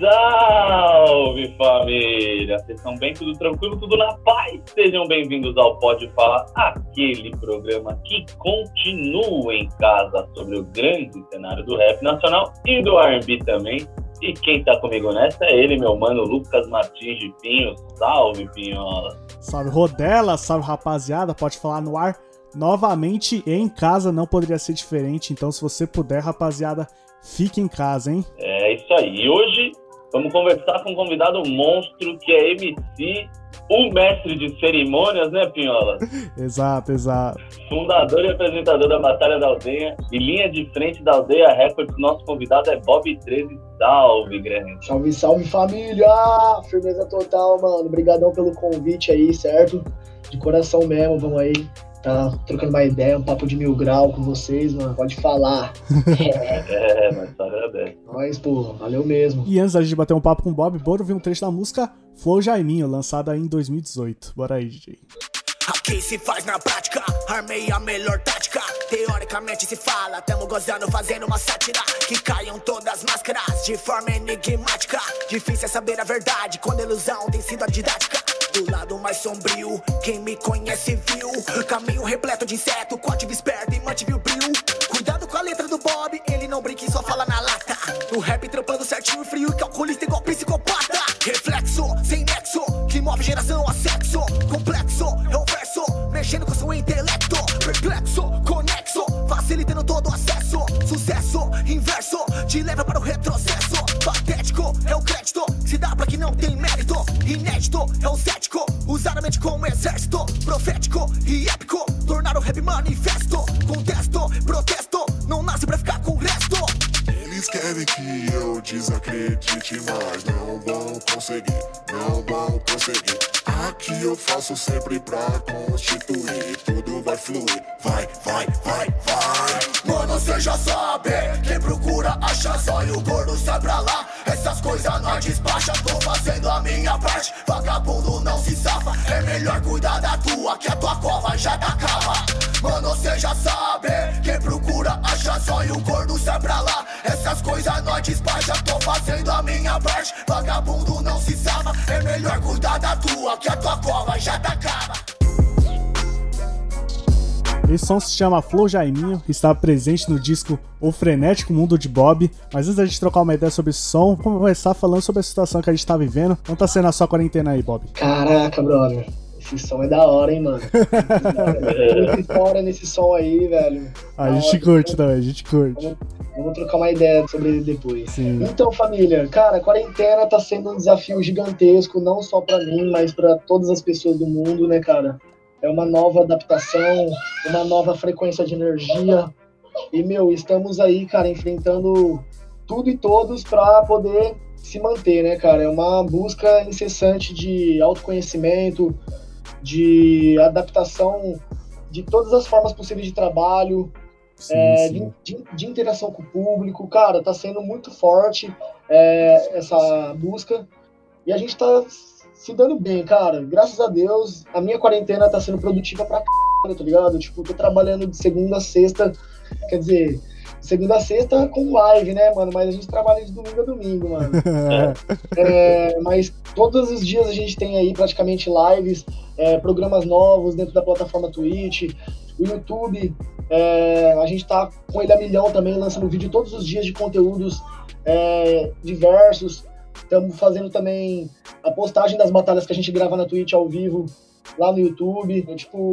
Salve, família! Vocês estão bem? Tudo tranquilo? Tudo na paz? Sejam bem-vindos ao Pode Falar, aquele programa que continua em casa sobre o grande cenário do rap nacional e do R&B também. E quem tá comigo nessa é ele, meu mano Lucas Martins de Pinho. Salve, Pinhola! Salve, Rodela! Salve, rapaziada! Pode falar no ar novamente em casa, não poderia ser diferente. Então, se você puder, rapaziada, fique em casa, hein? É isso aí. E hoje vamos conversar com um convidado monstro que é MC, o mestre de cerimônias, né, Pinhola? exato, exato. Fundador e apresentador da Batalha da Aldeia e linha de frente da Aldeia Records. Nosso convidado é Bob 13. Salve, grande. Salve, salve, família! Firmeza total, mano. Obrigadão pelo convite aí, certo? De coração mesmo, vamos aí tá trocando uma ideia, um papo de mil grau com vocês, mano. Pode falar. é, mas só agradece. Nós, pô, valeu mesmo. E antes da gente bater um papo com o Bob, bora ouvir um trecho da música Flow Jaiminho, lançada em 2018. Bora aí, DJ. Aqui se faz na prática, armei a melhor tática. Teoricamente se fala, tamo gozando, fazendo uma sátira. Que caiam todas as máscaras de forma enigmática. Difícil é saber a verdade quando a ilusão tem sido a didática. Do lado mais sombrio, quem me conhece viu. Caminho repleto de inseto, cotive esperto e mantive o brilho. Cuidado com a letra do Bob, ele não brinca e só fala na lata. No rap trampando certinho e frio, calculista igual psicopata. Reflexo, sem nexo, que move geração a sexo. Te leva para o retrocesso. Patético, é o crédito, se dá pra que não tem mérito. Inédito, é o cético, usar a mente como exército. Profético e épico, tornar o rap manifesto. Contesto, protesto, não nasce pra ficar com o resto. Eles querem que eu desacredite, mas não vão conseguir, não vão conseguir. Aqui eu faço sempre pra constituir, Som se chama Flow Jaiminho, está presente no disco O Frenético Mundo de Bob. Mas antes da gente trocar uma ideia sobre esse som, vamos começar falando sobre a situação que a gente tá vivendo. Como tá sendo a sua quarentena aí, Bob? Caraca, brother. Esse som é da hora, hein, mano. Muita história nesse som aí, velho. A gente curte também, a gente curte. Vamos, vamos, trocar uma ideia sobre ele depois. Sim. Então, família, cara, a quarentena tá sendo um desafio gigantesco, não só para mim, mas para todas as pessoas do mundo, né, cara? É uma nova adaptação, uma nova frequência de energia. E, meu, estamos aí, cara, enfrentando tudo e todos para poder se manter, né, cara? É uma busca incessante de autoconhecimento, de adaptação de todas as formas possíveis de trabalho, Sim, é, sim. De, de- interação com o público. Cara, tá sendo muito forte é, essa busca e a gente tá se dando bem, cara. Graças a Deus, a minha quarentena tá sendo produtiva pra caralho, tá ligado? Tipo, tô trabalhando de segunda a sexta, quer dizer, segunda a sexta com live, né, mano? Mas a gente trabalha de domingo a domingo, mano. É, mas todos os dias a gente tem aí praticamente lives, é, programas novos dentro da plataforma Twitch, o YouTube. é, a gente tá com ele a milhão também, lançando vídeo todos os dias de conteúdos é, diversos. Estamos fazendo também a postagem das batalhas que a gente grava na Twitch ao vivo lá no YouTube. Então, tipo,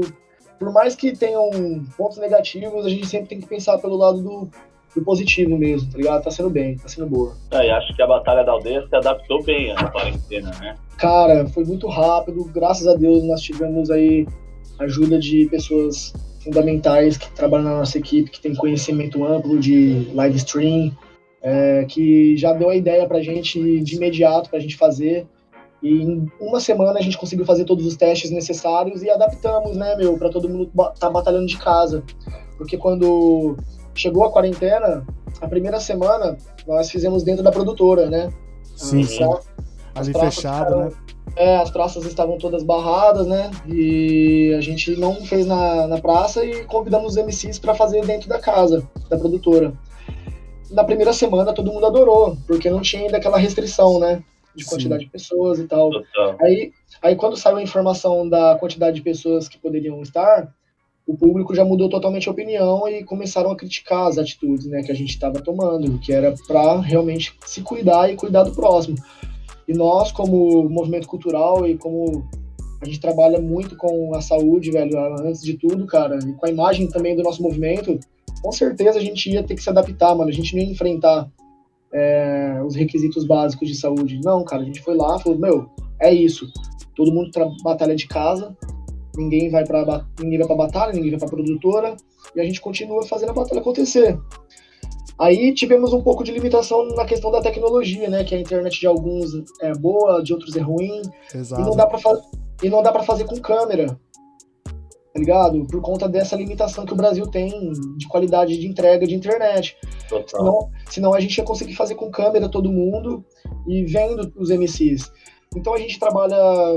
por mais que tenham pontos negativos, a gente sempre tem que pensar pelo lado do, do positivo mesmo, tá ligado? Tá sendo bem, tá sendo boa. É, e acho que a Batalha da Aldeia se adaptou bem à quarentena, né? Cara, foi muito rápido, graças a Deus nós tivemos aí ajuda de pessoas fundamentais que trabalham na nossa equipe, que tem conhecimento amplo de live stream, é, que já deu a ideia pra gente de imediato pra gente fazer. E em uma semana a gente conseguiu fazer todos os testes necessários e adaptamos, né, meu, para todo mundo tá batalhando de casa. Porque quando chegou a quarentena, a primeira semana nós fizemos dentro da produtora, né? Sim, sim. Ali fechado, ficaram, né? É, as praças estavam todas barradas, né? E a gente não fez na, na praça e convidamos os MCs para fazer dentro da casa, da produtora. Na primeira semana todo mundo adorou, porque não tinha ainda aquela restrição, né? De quantidade Sim. de pessoas e tal. Aí, aí quando saiu a informação da quantidade de pessoas que poderiam estar, o público já mudou totalmente a opinião e começaram a criticar as atitudes né, que a gente estava tomando, que era para realmente se cuidar e cuidar do próximo. E nós, como movimento cultural e como a gente trabalha muito com a saúde, velho, antes de tudo, cara, e com a imagem também do nosso movimento, com certeza a gente ia ter que se adaptar, mano. A gente não ia enfrentar é, os requisitos básicos de saúde. Não, cara, a gente foi lá, falou, meu, é isso. Todo mundo batalha de casa, ninguém vai para ninguém vai para batalha, ninguém vai para produtora, e a gente continua fazendo a batalha acontecer. Aí tivemos um pouco de limitação na questão da tecnologia, né? Que a internet de alguns é boa, de outros é ruim. Exato. E não dá para e não dá para fazer com câmera. Tá ligado? Por conta dessa limitação que o Brasil tem de qualidade de entrega de internet. Senão, senão a gente ia conseguir fazer com câmera todo mundo e vendo os MCs. Então a gente trabalha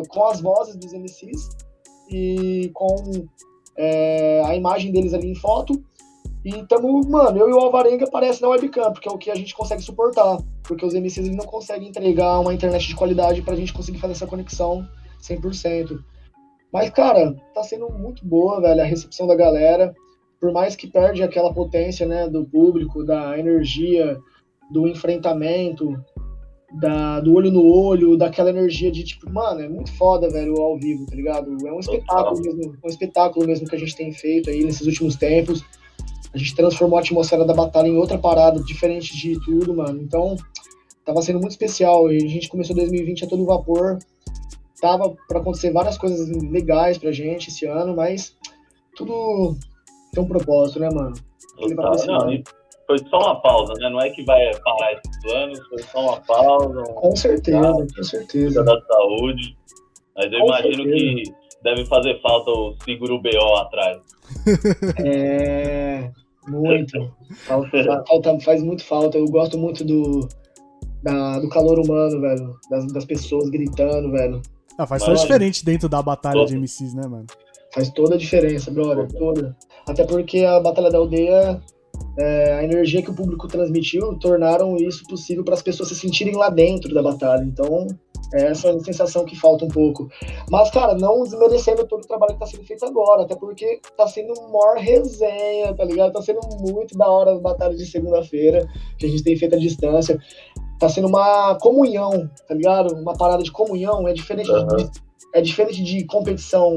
com as vozes dos MCs e com é, a imagem deles ali em foto e tamo, mano, eu e o Alvarenga aparece na webcam, porque é o que a gente consegue suportar. Porque os MCs eles não conseguem entregar uma internet de qualidade pra gente conseguir fazer essa conexão 100%. Mas, cara, tá sendo muito boa, velho, a recepção da galera. Por mais que perde aquela potência, né, do público, da energia, do enfrentamento, da, do olho no olho, daquela energia de tipo, mano, é muito foda, velho, ao vivo, tá ligado? É um espetáculo mesmo, um espetáculo mesmo que a gente tem feito aí nesses últimos tempos. A gente transformou a atmosfera da batalha em outra parada, diferente de tudo, mano. Então, tava sendo muito especial. E a gente começou 2020 a todo vapor. Tava para acontecer várias coisas legais pra gente esse ano, mas tudo tem um propósito, né, mano? Não, foi só uma pausa, né? Não é que vai parar esses planos, foi só uma pausa. Um... Com certeza, com certeza. Da saúde. Mas eu com imagino certeza. que deve fazer falta o seguro BO atrás. É. Muito. Falta, falta, faz muito falta. Eu gosto muito do, da, do calor humano, velho. Das, das pessoas gritando, velho. Ah, faz toda diferente dentro da batalha de MCs, né, mano? Faz toda a diferença, brother. Toda. Até porque a Batalha da Aldeia, é, a energia que o público transmitiu, tornaram isso possível para as pessoas se sentirem lá dentro da batalha. Então, é essa sensação que falta um pouco. Mas, cara, não desmerecendo todo o trabalho que tá sendo feito agora, até porque tá sendo maior resenha, tá ligado? Tá sendo muito da hora as batalhas de segunda-feira, que a gente tem feito à distância. Tá sendo uma comunhão, tá ligado? Uma parada de comunhão, é diferente, uhum. de, é diferente de competição,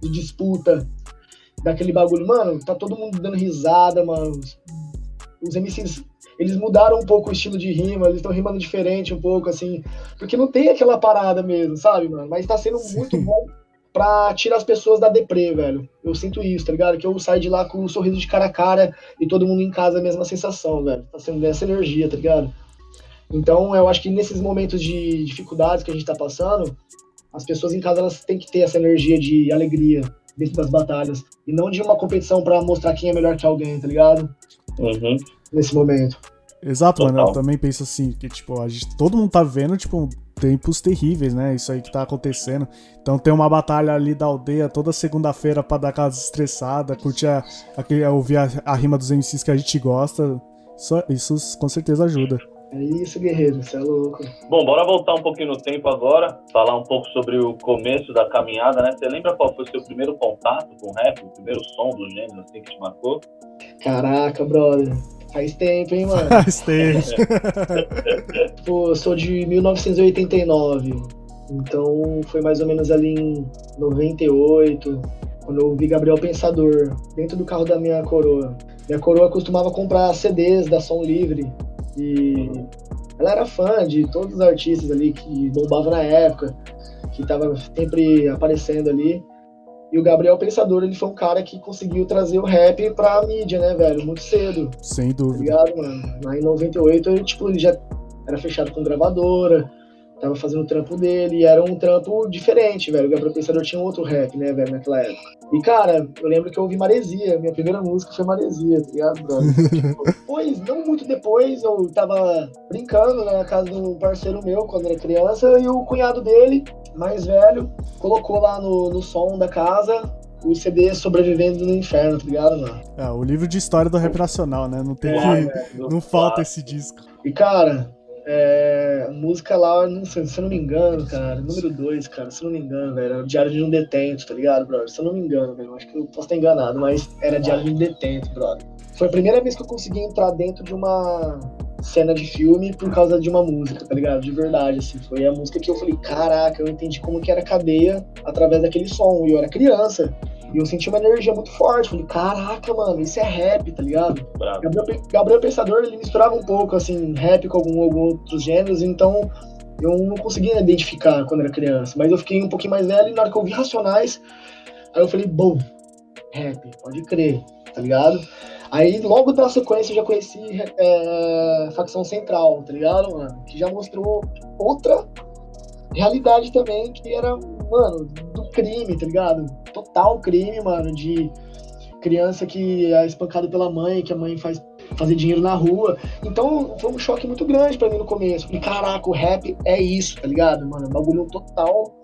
de disputa, daquele bagulho. Mano, tá todo mundo dando risada, mano. Os MCs eles mudaram um pouco o estilo de rima, eles estão rimando diferente um pouco, assim, porque não tem aquela parada mesmo, sabe, mano? Mas tá sendo muito bom pra tirar as pessoas da deprê, velho. Eu sinto isso, tá ligado? Que eu saio de lá com um sorriso de cara a cara e todo mundo em casa a mesma sensação, velho. Tá sendo essa energia, tá ligado? Então, eu acho que nesses momentos de dificuldades que a gente tá passando, as pessoas em casa elas têm que ter essa energia de alegria dentro das batalhas e não de uma competição para mostrar quem é melhor que alguém, tá ligado? Uhum. Nesse momento. Exato, Total. mano. Eu também penso assim, que, tipo, a gente, todo mundo tá vendo, tipo, tempos terríveis, né? Isso aí que tá acontecendo. Então tem uma batalha ali da aldeia toda segunda-feira pra dar aquela estressada, curtir a, a, ouvir a, a, rima dos MCs que a gente gosta. Isso, isso com certeza ajuda. É isso, guerreiro, você é louco. Bom, bora voltar um pouquinho no tempo agora, falar um pouco sobre o começo da caminhada, né? Você lembra qual foi o seu primeiro contato com o rap, o primeiro som do gênero, assim, que te marcou? Caraca, brother. Faz tempo, hein, mano? Faz tempo. Pô, eu sou de 1989. Então foi mais ou menos ali em 98, quando eu vi Gabriel Pensador, dentro do carro da minha coroa. Minha coroa costumava comprar CDs da Som Livre. E ela era fã de todos os artistas ali que bombavam na época, que tava sempre aparecendo ali. E o Gabriel Pensador, ele foi um cara que conseguiu trazer o rap pra mídia, né, velho? Muito cedo. Sem dúvida. Tá ligado, mano? Lá em 98, ele, tipo, ele já era fechado com gravadora, tava fazendo o trampo dele, e era um trampo diferente, velho. O Gabriel Pensador tinha outro rap, né, velho, naquela época. E, cara, eu lembro que eu ouvi Maresia, minha primeira música foi Maresia, tá ligado, brother? Tipo, depois, não muito depois, eu tava brincando né, na casa de um parceiro meu, quando era criança, e o cunhado dele, mais velho, colocou lá no, no som da casa o CD Sobrevivendo no Inferno, tá ligado, mano? É, o livro de história do rap nacional, né? Não tem É, que. velho, Não falta clássico. esse disco. E, cara, é, música lá, não sei, se eu não me engano, cara, número 2, cara, se eu não me engano, velho, era Diário de um Detento, tá ligado, brother? Se eu não me engano, velho, acho que eu posso estar enganado, mas era Diário de um Detento, brother. Foi a primeira vez que eu consegui entrar dentro de uma cena de filme por causa de uma música, tá ligado? De verdade, assim. Foi a música que eu falei, caraca, eu entendi como que era cadeia através daquele som. E eu era criança. E eu senti uma energia muito forte. Falei, caraca, mano, isso é rap, tá ligado? Bravo. Gabriel, Gabriel Pensador, ele misturava um pouco, assim, rap com algum, algum outros gêneros, então eu não conseguia identificar quando era criança. Mas eu fiquei um pouquinho mais velho e na hora que eu vi Racionais, aí eu falei, bom, rap, pode crer, tá ligado? Aí logo na sequência eu já conheci é, Facção Central, tá ligado, mano? Que já mostrou outra realidade também, que era, mano, do crime, tá ligado? Total crime, mano, de criança que é espancada pela mãe, que a mãe faz fazer dinheiro na rua. Então foi um choque muito grande pra mim no começo. Falei, caraca, o rap é isso, tá ligado, mano? Um bagulho total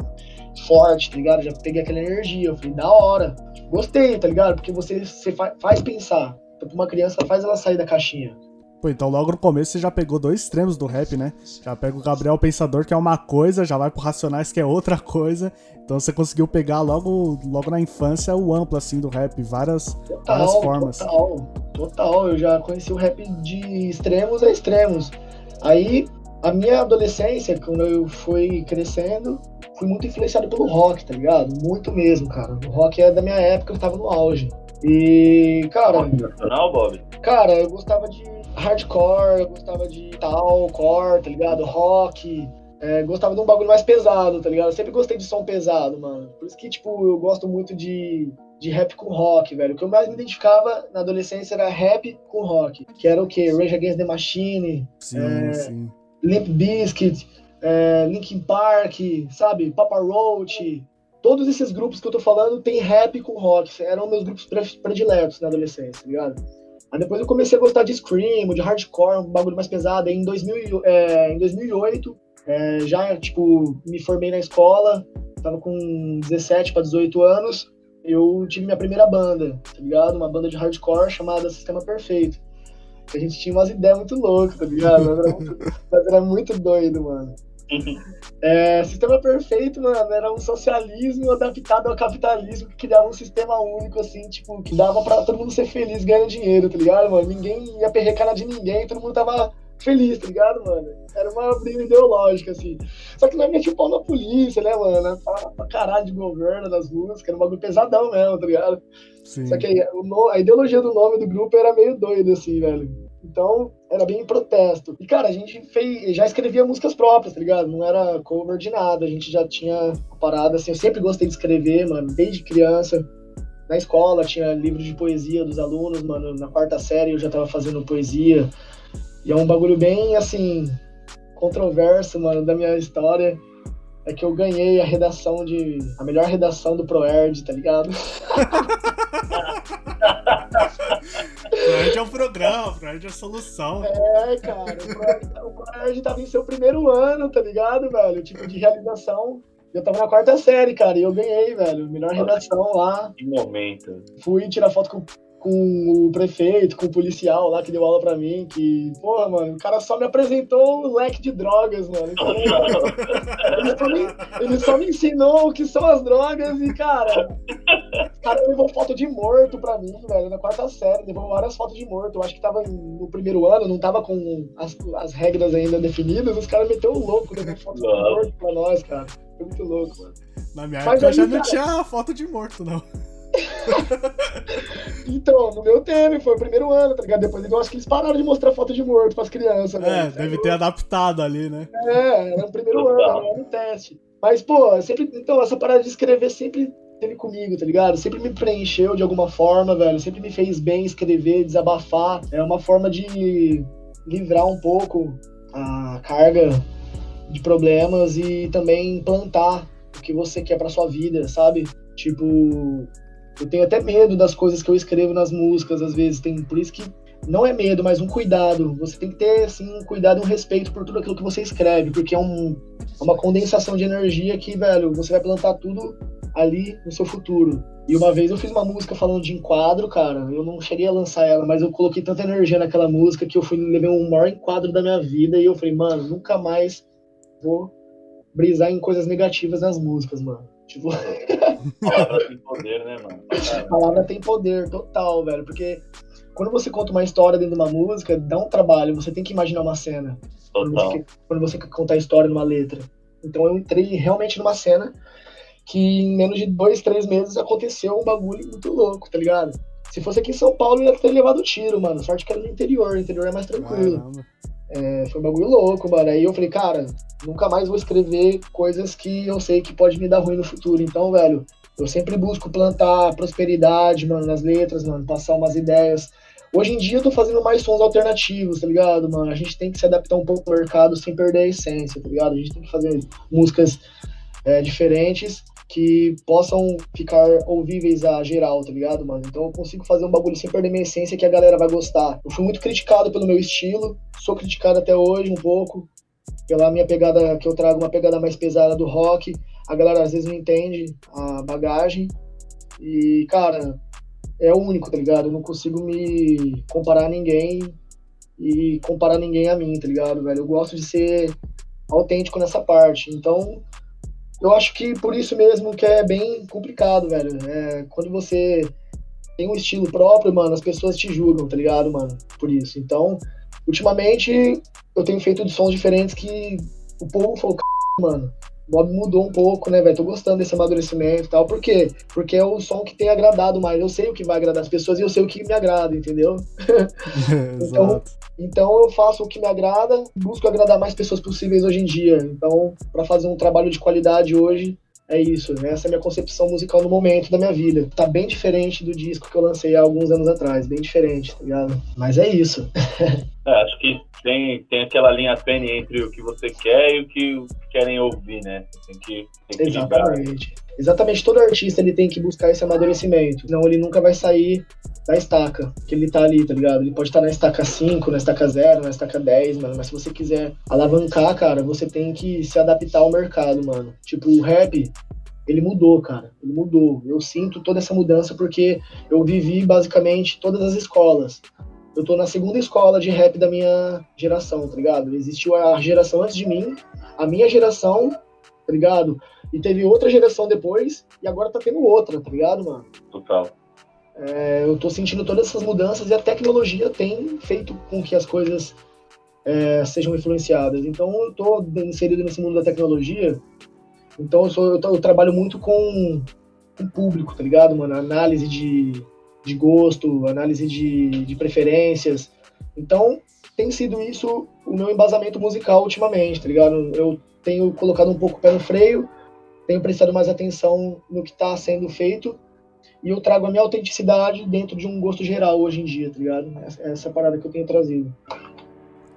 forte, tá ligado? Já peguei aquela energia. Eu falei, da hora. Gostei, tá ligado? Porque você, você fa- faz pensar. Então, uma criança, faz ela sair da caixinha. Pô, então logo no começo você já pegou dois extremos do rap, né? Já pega o Gabriel Pensador, que é uma coisa, já vai pro Racionais, que é outra coisa. Então você conseguiu pegar logo, logo na infância o amplo, assim, do rap, várias, Total, várias formas. total, total. Eu já conheci o rap de extremos a extremos. Aí, a minha adolescência, quando eu fui crescendo, fui muito influenciado pelo rock, tá ligado? Muito mesmo, cara. O rock é da minha época, eu tava no auge. E, cara, Nacional, Bob? cara, eu gostava de hardcore, eu gostava de talcore, tá ligado? Rock. é, gostava de um bagulho mais pesado, tá ligado? Eu sempre gostei de som pesado, mano. Por isso que, tipo, eu gosto muito de, de rap com rock, velho. O que eu mais me identificava na adolescência era rap com rock. Que era o quê? Rage Against the Machine, Sim, É, sim. Limp Bizkit, é, Linkin Park, sabe? Papa Roach. Todos esses grupos que eu tô falando tem rap com rock. Eram meus grupos pre- prediletos na adolescência, tá ligado? Aí depois eu comecei a gostar de Scream, de Hardcore, um bagulho mais pesado. Aí em, 2000, e- é, em 2008, é, já, tipo, me formei na escola, tava com 17 para 18 anos. Eu tive minha primeira banda, tá ligado? Uma banda de hardcore chamada Sistema Perfeito. A gente tinha umas ideias muito loucas, tá ligado? Era muito, era muito doido, mano. É, sistema perfeito, mano, era um socialismo adaptado ao capitalismo que criava um sistema único, assim, tipo, que dava pra todo mundo ser feliz ganhando dinheiro, tá ligado, mano? Ninguém ia perder cara de ninguém, todo mundo tava feliz, tá ligado, mano? Era uma briga ideológica, assim. Só que nós metia o pau na polícia, né, mano? Falava pra caralho de governo das músicas, era um bagulho pesadão mesmo, tá ligado? sim. Só que no- a ideologia do nome do grupo era meio doida, assim, velho. Então, era bem protesto. E, cara, a gente fez, já escrevia músicas próprias, tá ligado? Não era cover de nada. A gente já tinha parada, assim. Eu sempre gostei de escrever, mano, desde criança. Na escola tinha livros de poesia dos alunos, mano. Na quarta série eu já tava fazendo poesia. E é um bagulho bem, assim, controverso, mano, da minha história. É que eu ganhei a redação de. a melhor redação do ProErd, tá ligado? é um programa, Freud é a solução. É, cara, o o Proerd tava em seu primeiro ano, tá ligado, velho? Tipo, de realização. Eu tava na quarta série, cara, e eu ganhei, velho. Melhor redação lá. Que momento. Fui tirar foto com, com o prefeito, com o policial lá que deu aula pra mim. Que, porra, mano, o cara só me apresentou o leque de drogas, mano. Então, ele, só me, ele só me ensinou o que são as drogas e, cara. O cara levou foto de morto pra mim, velho, na quarta série. Levou várias fotos de morto. Eu acho que tava no primeiro ano, não tava com as, as regras ainda definidas. Os caras meteu o louco, levou foto de morto pra nós, cara. Foi muito louco, mano. Na minha Mas época já não cara- tinha foto de morto, não. Então, no meu teve, foi o primeiro ano, tá ligado? Depois eu acho que eles pararam de mostrar foto de morto pras crianças, É, né? deve ter adaptado ali, né? É, era o primeiro Total. ano, era um teste. Mas, pô, sempre. Então, essa parada de escrever sempre teve comigo, tá ligado? Sempre me preencheu de alguma forma, velho. Sempre me fez bem escrever, desabafar. É uma forma de livrar um pouco a carga de problemas e também plantar o que você quer para sua vida, sabe? Tipo, eu tenho até medo das coisas que eu escrevo nas músicas, às vezes tem por isso que não é medo, mas um cuidado. Você tem que ter assim um cuidado, um respeito por tudo aquilo que você escreve, porque é um, é uma condensação de energia que, velho, você vai plantar tudo ali no seu futuro. E uma vez eu fiz uma música falando de enquadro, cara. Eu não cheguei a lançar ela, mas eu coloquei tanta energia naquela música que eu fui levei um maior enquadro da minha vida e eu falei, mano, nunca mais vou brisar em coisas negativas nas músicas, mano. Tipo. Palavra tem poder, né, mano? A palavra tem poder, total, velho. Porque quando você conta uma história dentro de uma música, dá um trabalho, você tem que imaginar uma cena. Quando Total. você, quer, quando você quer contar a história numa letra. Então eu entrei realmente numa cena que em menos de dois, três meses aconteceu um bagulho muito louco, tá ligado? Se fosse aqui em São Paulo, eu ia ter levado tiro, mano. Sorte que era no interior, o interior é mais tranquilo. Caramba. É, foi um bagulho louco, mano. Aí eu falei, cara, nunca mais vou escrever coisas que eu sei que pode me dar ruim no futuro. Então, velho, eu sempre busco plantar prosperidade, mano, nas letras, mano, passar umas ideias. Hoje em dia eu tô fazendo mais sons alternativos, tá ligado, mano? A gente tem que se adaptar um pouco ao mercado sem perder a essência, tá ligado? A gente tem que fazer músicas é, diferentes que possam ficar ouvíveis a geral, tá ligado, mano? Então eu consigo fazer um bagulho sem perder minha essência que a galera vai gostar. Eu fui muito criticado pelo meu estilo, sou criticado até hoje um pouco, pela minha pegada, que eu trago uma pegada mais pesada do rock. A galera às vezes não entende a bagagem. E, cara, é único, tá ligado? Eu não consigo me comparar a ninguém e comparar ninguém a mim, tá ligado, velho? Eu gosto de ser autêntico nessa parte. Então, eu acho que por isso mesmo que é bem complicado, velho. É, quando você tem um estilo próprio, mano, as pessoas te julgam, tá ligado, mano? Por isso. Então, ultimamente, eu tenho feito de sons diferentes que o povo falou, "C****, mano, Bob mudou um pouco, né, velho? Tô gostando desse amadurecimento e tal. Por quê? Porque é o som que tem agradado mais. Eu sei o que vai agradar as pessoas e eu sei o que me agrada, entendeu? Exato. Então eu faço o que me agrada, busco agradar mais pessoas possíveis hoje em dia. Então, para fazer um trabalho de qualidade hoje, é isso. Essa é a minha concepção musical no momento da minha vida. Tá bem diferente do disco que eu lancei há alguns anos atrás, bem diferente, tá ligado? Mas é isso. É, acho que tem, tem aquela linha tênue entre o que você quer e o que querem ouvir, né? Tem que, tem que ligar. Exatamente. Todo artista ele tem que buscar esse amadurecimento. Senão ele nunca vai sair da estaca que ele tá ali, tá ligado? Ele pode estar na estaca 5, na estaca 0, na estaca 10, mano. Mas se você quiser alavancar, cara, você tem que se adaptar ao mercado, mano. Tipo, o rap, ele mudou, cara. Ele mudou. Eu sinto toda essa mudança porque eu vivi basicamente todas as escolas. Eu tô na segunda escola de rap da minha geração, tá ligado? Existiu a geração antes de mim, a minha geração, tá ligado? E teve outra geração depois, e agora tá tendo outra, tá ligado, mano? Total. É, eu tô sentindo todas essas mudanças e a tecnologia tem feito com que as coisas é, sejam influenciadas. Então eu tô inserido nesse mundo da tecnologia, então eu, sou, eu, eu trabalho muito com o público, tá ligado, mano? Análise de, de gosto, análise de, de preferências. Então tem sido isso o meu embasamento musical ultimamente, tá ligado? Eu tenho colocado um pouco o pé no freio, tenho prestado mais atenção no que está sendo feito e eu trago a minha autenticidade dentro de um gosto geral hoje em dia, tá ligado? Essa, essa parada que eu tenho trazido.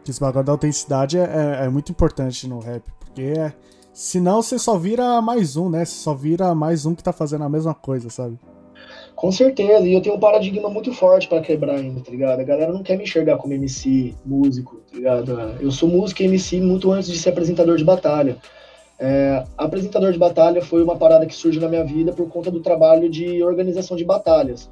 Esse bagulho da autenticidade é, é- é muito importante no rap, porque é, senão você só vira mais um, né? Você só vira mais um que tá fazendo a mesma coisa, sabe? Com certeza, e eu tenho um paradigma muito forte pra quebrar ainda, tá ligado? A galera não quer me enxergar como MC, músico, tá ligado? Eu sou músico e MC muito antes de ser apresentador de batalha. É, apresentador de batalha foi uma parada que surgiu na minha vida por conta do trabalho de organização de batalhas.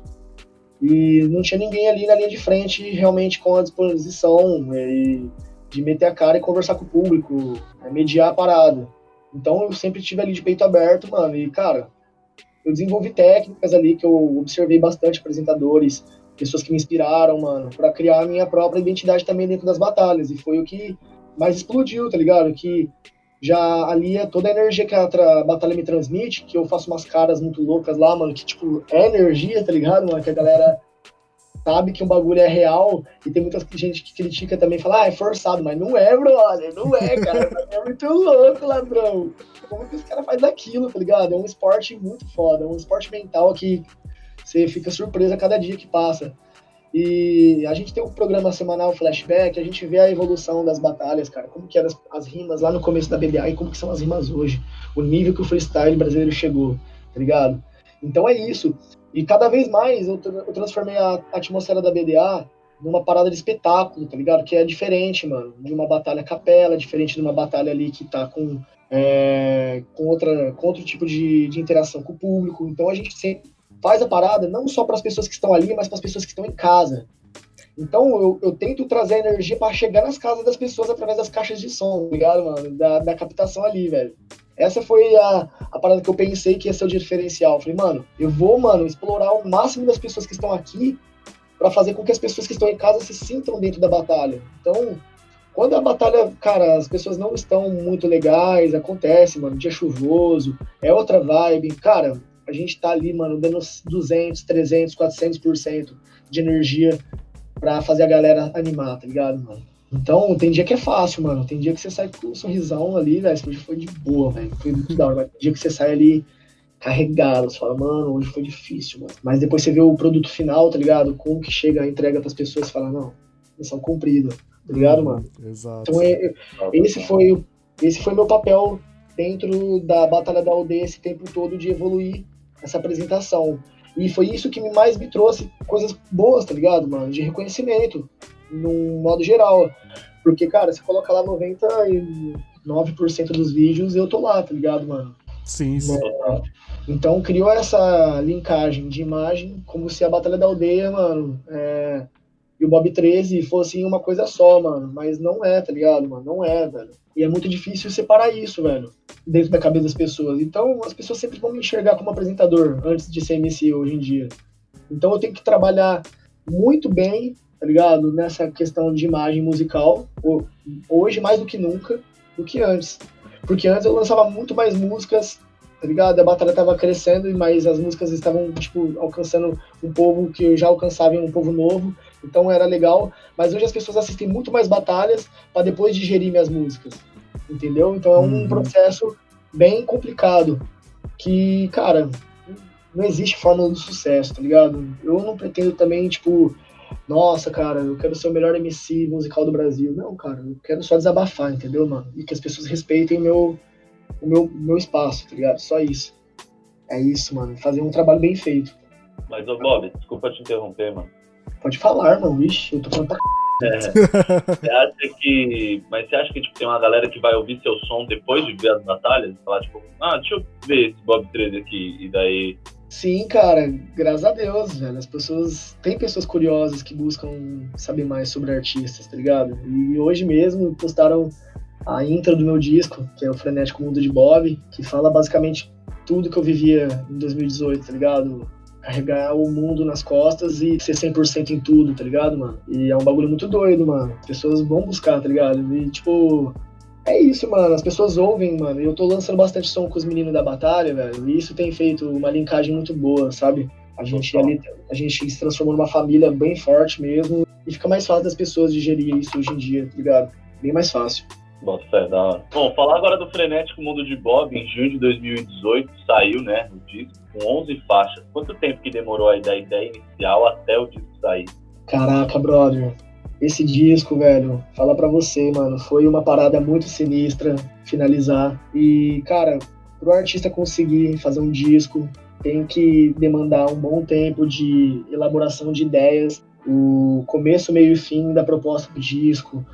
E não tinha ninguém ali na linha de frente realmente com a disposição né, de meter a cara e conversar com o público, né, mediar a parada. Então eu sempre tive ali de peito aberto, mano, e cara, eu desenvolvi técnicas ali que eu observei bastante apresentadores, pessoas que me inspiraram, mano, pra criar a minha própria identidade também dentro das batalhas. E foi o que mais explodiu, tá ligado? Que já alia toda a energia que a batalha me transmite, que eu faço umas caras muito loucas lá, mano, que tipo, é energia, tá ligado, mano? Que a galera sabe que um bagulho é real e tem muita gente que critica também, fala, ah, é forçado, mas não é, brother, não é, cara, é muito louco, ladrão. Como que os caras fazem aquilo, tá ligado? É um esporte muito foda, é um esporte mental que você fica surpreso a cada dia que passa. E a gente tem um programa semanal flashback, a gente vê a evolução das batalhas, cara, como que eram as, as rimas lá no começo da BDA e como que são as rimas hoje, o nível que o freestyle brasileiro chegou, tá ligado? Então é isso. E cada vez mais eu, eu transformei a atmosfera da BDA numa parada de espetáculo, tá ligado? Que é diferente, mano, de uma batalha capela, diferente de uma batalha ali que tá com, é, com, outra, com outro tipo de, de interação com o público. Então a gente sempre faz a parada não só para as pessoas que estão ali, mas para as pessoas que estão em casa. Então eu, eu tento trazer energia para chegar nas casas das pessoas através das caixas de som, tá ligado, mano? Da, da captação ali, velho. Essa foi a, a parada que eu pensei que ia ser o diferencial. falei, mano, eu vou, mano, explorar o máximo das pessoas que estão aqui para fazer com que as pessoas que estão em casa se sintam dentro da batalha. Então, quando a batalha, cara, as pessoas não estão muito legais, acontece, mano, dia chuvoso, é outra vibe. Cara, a gente tá ali, mano, dando 200, 300, 400% de energia pra fazer a galera animar, tá ligado, mano? Então, tem dia que é fácil, mano. Tem dia que você sai com um sorrisão ali, velho. Hoje foi de boa, velho. Foi muito da hora. Mas tem dia que você sai ali carregado. Você fala, mano, hoje foi difícil, mano. Mas depois você vê o produto final, tá ligado? Como que chega a entrega pras pessoas e fala, não, missão cumprida, tá ligado, mano? Exato. Então, é, esse foi, esse foi meu papel dentro da Batalha da Aldeia esse tempo todo de evoluir essa apresentação. E foi isso que mais me trouxe coisas boas, tá ligado, mano? De reconhecimento, num modo geral. Porque, cara, você coloca lá 99% dos vídeos, eu tô lá, tá ligado, mano? Sim, sim. É, então criou essa linkagem de imagem, como se a Batalha da Aldeia, mano, é, e o Bob 13 fossem uma coisa só, mano. Mas não é, tá ligado, mano? Não é, velho. E é muito difícil separar isso, velho, dentro da cabeça das pessoas. Então, as pessoas sempre vão me enxergar como apresentador antes de ser MC hoje em dia. Então, eu tenho que trabalhar muito bem, tá ligado? Nessa questão de imagem musical, hoje mais do que nunca, do que antes. Porque antes eu lançava muito mais músicas, tá ligado? A batalha tava crescendo, mas as músicas estavam, tipo, alcançando um povo que eu já alcançava em um povo novo. Então era legal. Mas hoje as pessoas assistem muito mais batalhas para depois digerir minhas músicas entendeu? Então é um uhum. processo bem complicado que, cara, não existe fórmula do sucesso, tá ligado? Eu não pretendo também, tipo, nossa, cara, eu quero ser o melhor MC musical do Brasil. Não, cara, eu quero só desabafar, entendeu, mano? E que as pessoas respeitem o meu, o meu, meu espaço, tá ligado? Só isso. É isso, mano. Fazer um trabalho bem feito. Mas, ô Bob, desculpa te interromper, mano. Pode falar, mano. Ixi, eu tô falando pra é. Você acha que. Mas você acha que tipo, tem uma galera que vai ouvir seu som depois de ver as batalhas? Falar, tipo, ah, deixa eu ver esse Bob 13 aqui. E daí. Sim, cara, graças a Deus, velho. As pessoas. Tem pessoas curiosas que buscam saber mais sobre artistas, tá ligado? E hoje mesmo postaram a intro do meu disco, que é o Frenético Mundo de Bob, que fala basicamente tudo que eu vivia em 2018, tá ligado? Carregar o mundo nas costas e ser 100% em tudo, tá ligado, mano? E é um bagulho muito doido, mano. As pessoas vão buscar, tá ligado? E, tipo, é isso, mano. As pessoas ouvem, mano. E eu tô lançando bastante som com os meninos da batalha, velho. E isso tem feito uma linkagem muito boa, sabe? A gente ali, a gente se transformou numa família bem forte mesmo. E fica mais fácil das pessoas digerir isso hoje em dia, tá ligado? Bem mais fácil. Bota fé, da hora. Bom, falar agora do Frenético Mundo de Bob, em junho de 2018, saiu, né, o disco, com 11 faixas. Quanto tempo que demorou aí da ideia inicial até o disco sair? Caraca, brother. Esse disco, velho, fala pra você, mano, foi uma parada muito sinistra finalizar. E, cara, pro artista conseguir fazer um disco, tem que demandar um bom tempo de elaboração de ideias, o começo, meio e fim da proposta do disco,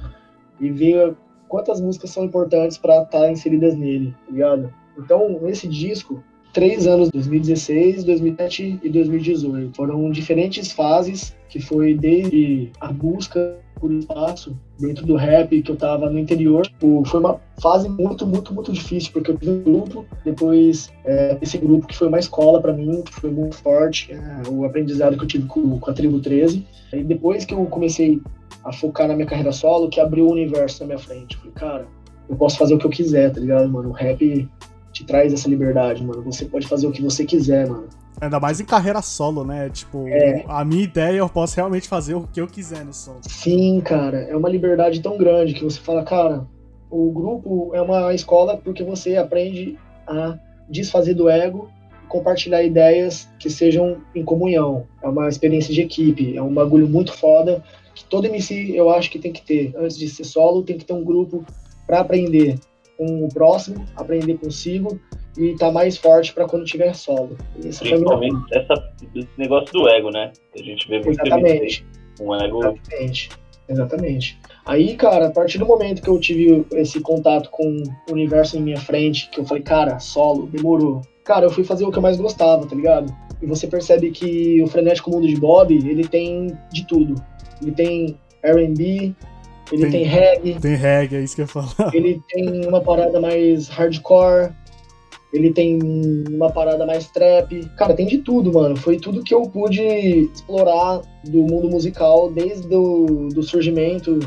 e ver quantas músicas são importantes para estar tá inseridas nele, tá ligado? Então, esse disco, três anos, 2016, 2017 e 2018, foram diferentes fases, que foi desde a busca por espaço dentro do rap, que eu tava no interior. Foi uma fase muito, muito, muito difícil, porque eu tive um grupo, depois é, esse grupo que foi uma escola para mim, que foi muito forte, é, o aprendizado que eu tive com, com a Tribo 13. E depois que eu comecei a focar na minha carreira solo, que abriu o universo na minha frente. Eu falei, cara, eu posso fazer o que eu quiser, tá ligado, mano? O rap te traz essa liberdade, mano. Você pode fazer o que você quiser, mano. Ainda mais em carreira solo, né? Tipo, é. a minha ideia eu posso realmente fazer o que eu quiser no solo. Sim, cara. É uma liberdade tão grande que você fala, cara, o grupo é uma escola porque você aprende a desfazer do ego compartilhar ideias que sejam em comunhão. É uma experiência de equipe, é um bagulho muito foda que todo MC eu acho que tem que ter. Antes de ser solo, tem que ter um grupo para aprender com o próximo, aprender consigo e estar tá mais forte para quando tiver solo. Essa Principalmente essa, esse negócio do ego, né? A gente vê muito Exatamente. Um ego. Exatamente. Exatamente. Aí, cara, a partir do momento que eu tive esse contato com o universo em minha frente, que eu falei, cara, solo, demorou. Cara, eu fui fazer o que eu mais gostava, tá ligado? E você percebe que o frenético mundo de Bob, ele tem de tudo. Ele tem R&B, ele tem, tem reggae. Tem reggae, é isso que eu ia falar. Ele tem uma parada mais hardcore. Ele tem uma parada mais trap. Cara, tem de tudo, mano. Foi tudo que eu pude explorar do mundo musical desde o do surgimento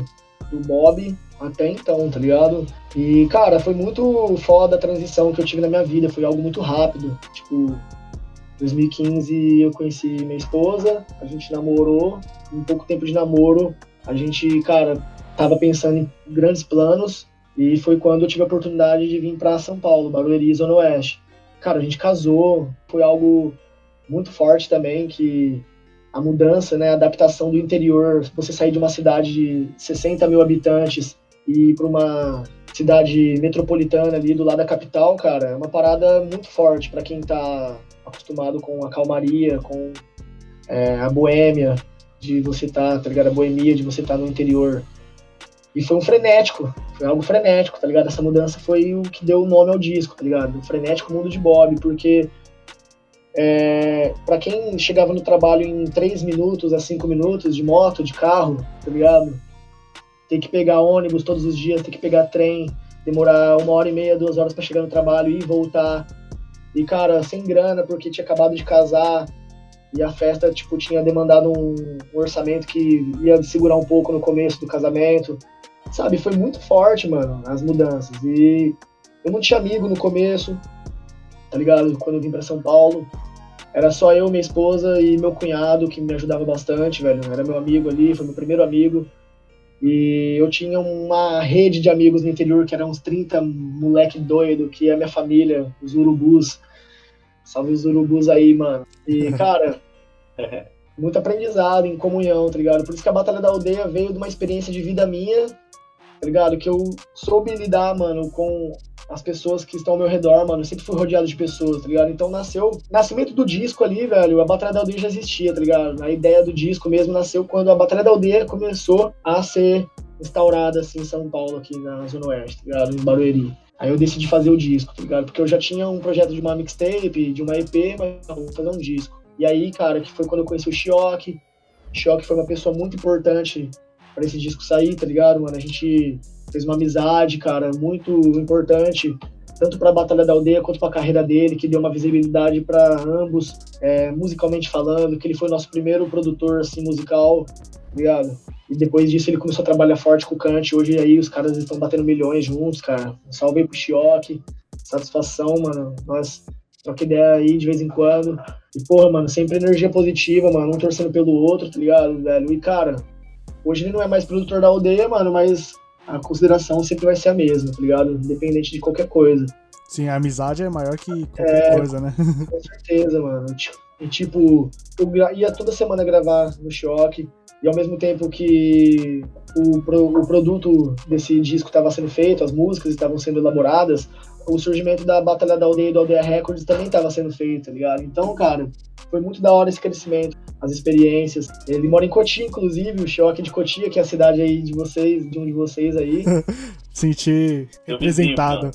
do Bob até então, tá ligado? E, cara, foi muito foda a transição que eu tive na minha vida. Foi algo muito rápido. Tipo, 2015 eu conheci minha esposa, a gente namorou. Um pouco tempo de namoro, a gente, cara, tava pensando em grandes planos. E foi quando eu tive a oportunidade de vir para São Paulo, Barueri, Zona Oeste. Cara, a gente casou, foi algo muito forte também, que a mudança, né, a adaptação do interior, você sair de uma cidade de 60 mil habitantes e ir para uma cidade metropolitana ali do lado da capital, cara, é uma parada muito forte para quem tá acostumado com a calmaria, com é, a boêmia de você tá, tá ligado? A boemia de você tá no interior. E foi um frenético, foi algo frenético, tá ligado? Essa mudança foi o que deu o nome ao disco, tá ligado? O frenético mundo de Bob, porque é, para quem chegava no trabalho em 3 minutos a 5 minutos de moto, de carro, tá ligado? Tem que pegar ônibus todos os dias, tem que pegar trem, demorar uma hora e meia, duas horas para chegar no trabalho e voltar. E, cara, sem grana, porque tinha acabado de casar, e a festa, tipo, tinha demandado um orçamento que ia segurar um pouco no começo do casamento sabe, foi muito forte, mano, as mudanças. E eu não tinha amigo no começo, tá ligado? Quando eu vim para São Paulo, era só eu, minha esposa e meu cunhado que me ajudava bastante, velho. Era meu amigo ali, foi meu primeiro amigo. E eu tinha uma rede de amigos no interior que eram uns 30 moleque doido, que é a minha família, os urubus. Salve os urubus aí, mano. E, cara, muito aprendizado em comunhão, tá ligado? Por isso que a Batalha da Aldeia veio de uma experiência de vida minha tá ligado? Que eu soube lidar, mano, com as pessoas que estão ao meu redor, mano. Eu sempre fui rodeado de pessoas, tá ligado? Então nasceu. Nascimento do disco ali, velho, a Batalha da Aldeia já existia, tá ligado? A ideia do disco mesmo nasceu quando a Batalha da Aldeia começou a ser instaurada, assim, em São Paulo, aqui na Zona Oeste, tá ligado? Em Barueri. Aí eu decidi fazer o disco, tá ligado? Porque eu já tinha um projeto de uma mixtape, de uma EP, mas não, vou fazer um disco. E aí, cara, que foi quando eu conheci o Chioque. Chioque foi uma pessoa muito importante para esse disco sair, tá ligado, mano? A gente fez uma amizade, cara, muito importante, tanto para a Batalha da Aldeia quanto para a carreira dele, que deu uma visibilidade para ambos, é, musicalmente falando, que ele foi nosso primeiro produtor assim musical, tá ligado? E depois disso ele começou a trabalhar forte com o Kant, hoje aí os caras estão batendo milhões juntos, cara. Um salve aí pro Chioque, satisfação, mano. Nós troca ideia aí de vez em quando. E, porra, mano, sempre energia positiva, mano, um torcendo pelo outro, tá ligado, velho? E, cara, Hoje ele não é mais produtor da aldeia, mano, mas a consideração sempre vai ser a mesma, tá ligado? Independente de qualquer coisa. Sim, a amizade é maior que qualquer é, coisa, né? Com certeza, mano. E tipo, eu ia toda semana gravar no Choque, e ao mesmo tempo que o, o produto desse disco estava sendo feito, as músicas estavam sendo elaboradas, o surgimento da Batalha da Aldeia e do Aldeia Records também estava sendo feito, tá ligado? Então, cara, foi muito da hora esse crescimento, as experiências. Ele mora em Cotia, inclusive, o Choque de Cotia, que é a cidade aí de vocês, de um de vocês aí. Senti representado.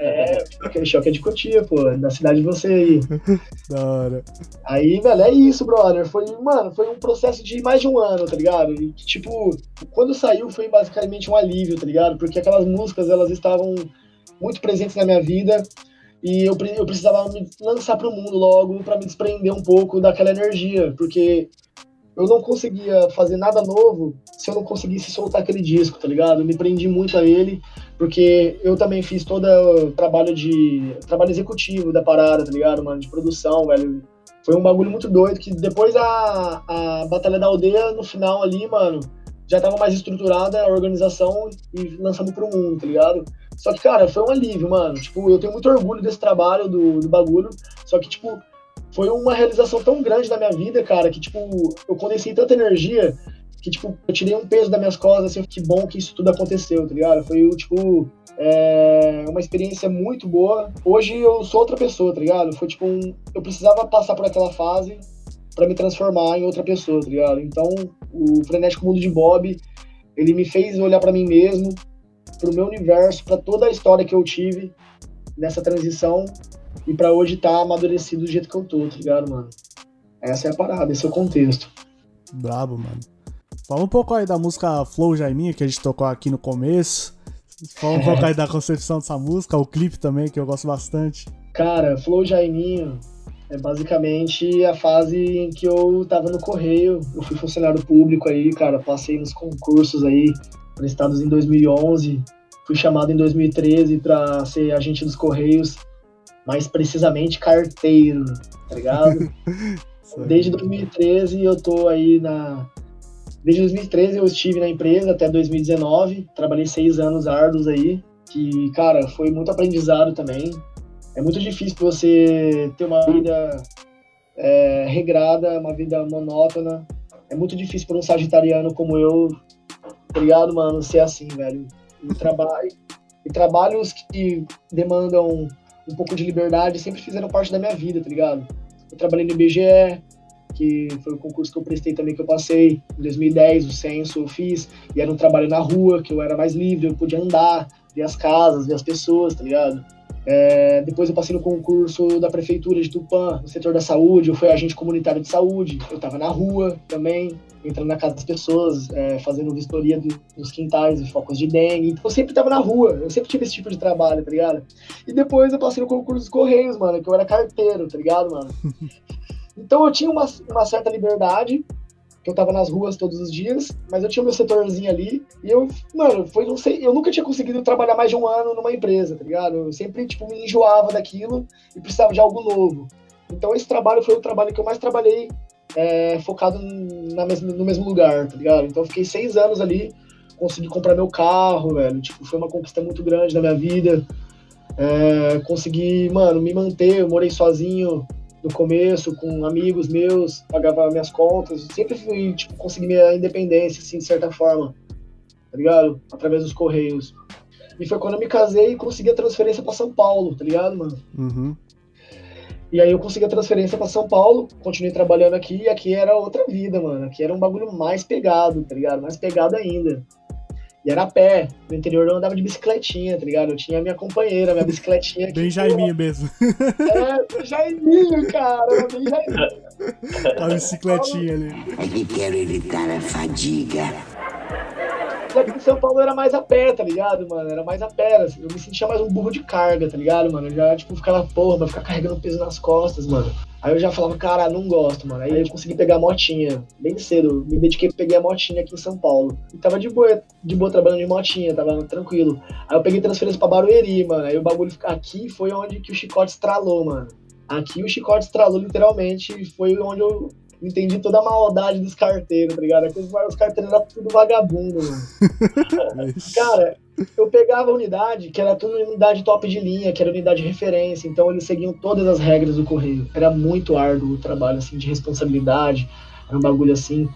É, aquele choque é de Cotia, pô, da cidade de você aí. da hora. Aí, velho, é isso, brother. Foi, mano, foi um processo de mais de um ano, tá ligado? E, tipo, quando saiu foi basicamente um alívio, tá ligado? Porque aquelas músicas, elas estavam muito presentes na minha vida e eu, eu precisava me lançar para o mundo logo para me desprender um pouco daquela energia, porque eu não conseguia fazer nada novo se eu não conseguisse soltar aquele disco, tá ligado? Me prendi muito a ele, porque eu também fiz todo o trabalho de trabalho executivo da parada, tá ligado, mano, de produção, velho. Foi um bagulho muito doido que depois a, a Batalha da Aldeia no final ali, mano, já tava mais estruturada a organização e lançamos pro mundo, tá ligado? Só que, cara, foi um alívio, mano. Tipo, eu tenho muito orgulho desse trabalho, do, do bagulho. Só que, tipo, foi uma realização tão grande na minha vida, cara, que, tipo, eu condensei tanta energia que, tipo, eu tirei um peso das minhas costas, assim, que bom que isso tudo aconteceu, tá ligado? Foi, tipo, é, uma experiência muito boa. Hoje eu sou outra pessoa, tá ligado? Foi, tipo, um, eu precisava passar por aquela fase para me transformar em outra pessoa, tá ligado? Então, o Frenético Mundo de Bob, ele me fez olhar para mim mesmo, pro meu universo, para toda a história que eu tive nessa transição e para hoje estar tá amadurecido do jeito que eu tô, tá ligado, mano? Essa é a parada, esse é o contexto. Brabo, mano. Fala um pouco aí da música Flow Jaiminha, que a gente tocou aqui no começo. Fala um pouco aí da concepção dessa música, o clipe também, que eu gosto bastante. Cara, Flow Jaiminho é basicamente a fase em que eu tava no correio. Eu fui funcionário público aí, cara, passei nos concursos aí, prestados em 2011. Fui chamado em 2013 para ser agente dos correios, mais precisamente carteiro, tá ligado? Desde 2013 eu tô aí na Desde 2013 eu estive na empresa até 2019, trabalhei seis anos árduos aí, que, cara, foi muito aprendizado também. É muito difícil você ter uma vida é, regrada, uma vida monótona. É muito difícil para um sagitariano como eu, tá ligado, mano, ser assim, velho. E, trabalho, e trabalhos que demandam um pouco de liberdade sempre fizeram parte da minha vida, tá ligado? Eu trabalhei no IBGE, que foi o concurso que eu prestei também que eu passei. Em 2010, o censo eu fiz, e era um trabalho na rua, que eu era mais livre, eu podia andar, ver as casas, ver as pessoas, tá ligado? É, depois eu passei no concurso da prefeitura de Tupã, no setor da saúde, eu fui agente comunitário de saúde, eu tava na rua também, entrando na casa das pessoas, é, fazendo vistoria do, dos quintais e focos de dengue. Então eu sempre tava na rua, eu sempre tive esse tipo de trabalho, tá ligado? E depois eu passei no concurso dos Correios, mano, que eu era carteiro, tá ligado, mano? Então eu tinha uma, uma certa liberdade, eu tava nas ruas todos os dias, mas eu tinha meu setorzinho ali, e eu, mano, foi, não sei, eu nunca tinha conseguido trabalhar mais de um ano numa empresa, tá ligado? Eu sempre, tipo, me enjoava daquilo e precisava de algo novo. Então esse trabalho foi o trabalho que eu mais trabalhei é, focado na mesmo, no mesmo lugar, tá ligado? Então fiquei seis anos ali, consegui comprar meu carro, velho, tipo, foi uma conquista muito grande na minha vida. É, consegui, mano, me manter, eu morei sozinho, no começo, com amigos meus, pagava minhas contas, sempre fui, tipo, consegui minha independência, assim, de certa forma, tá ligado? Através dos Correios. E foi quando eu me casei e consegui a transferência para São Paulo, tá ligado, mano? Uhum. E aí eu consegui a transferência para São Paulo, continuei trabalhando aqui, e aqui era outra vida, mano. Aqui era um bagulho mais pegado, tá ligado? Mais pegado ainda. E era a pé. No interior eu andava de bicicletinha, tá ligado? Eu tinha a minha companheira, minha bicicletinha. Bem Jaiminho mesmo. É, Jaiminho, cara. Bem Jaiminho. A bicicletinha ali. É que quero evitar a fadiga. Aqui em São Paulo era mais a pé, tá ligado, mano? Era mais a pé. Assim. Eu me sentia mais um burro de carga, tá ligado, mano? Eu já, tipo, ficava, porra, vai ficar carregando peso nas costas, mano. Aí eu já falava, cara, não gosto, mano. Aí eu consegui pegar a motinha bem cedo. Me dediquei pegar a motinha aqui em São Paulo. E tava de boa, de boa trabalhando de motinha, tava tranquilo. Aí eu peguei transferência pra Barueri, mano. Aí o bagulho aqui foi onde que o chicote estralou, mano. Aqui o chicote estralou literalmente. Foi onde eu entendi toda a maldade dos carteiros, tá ligado? Aqueles, os carteiros eram tudo vagabundo, mano. Cara, eu pegava a unidade, que era tudo unidade top de linha, que era unidade de referência, então eles seguiam todas as regras do correio. Era muito árduo o trabalho, assim, de responsabilidade, era um bagulho assim.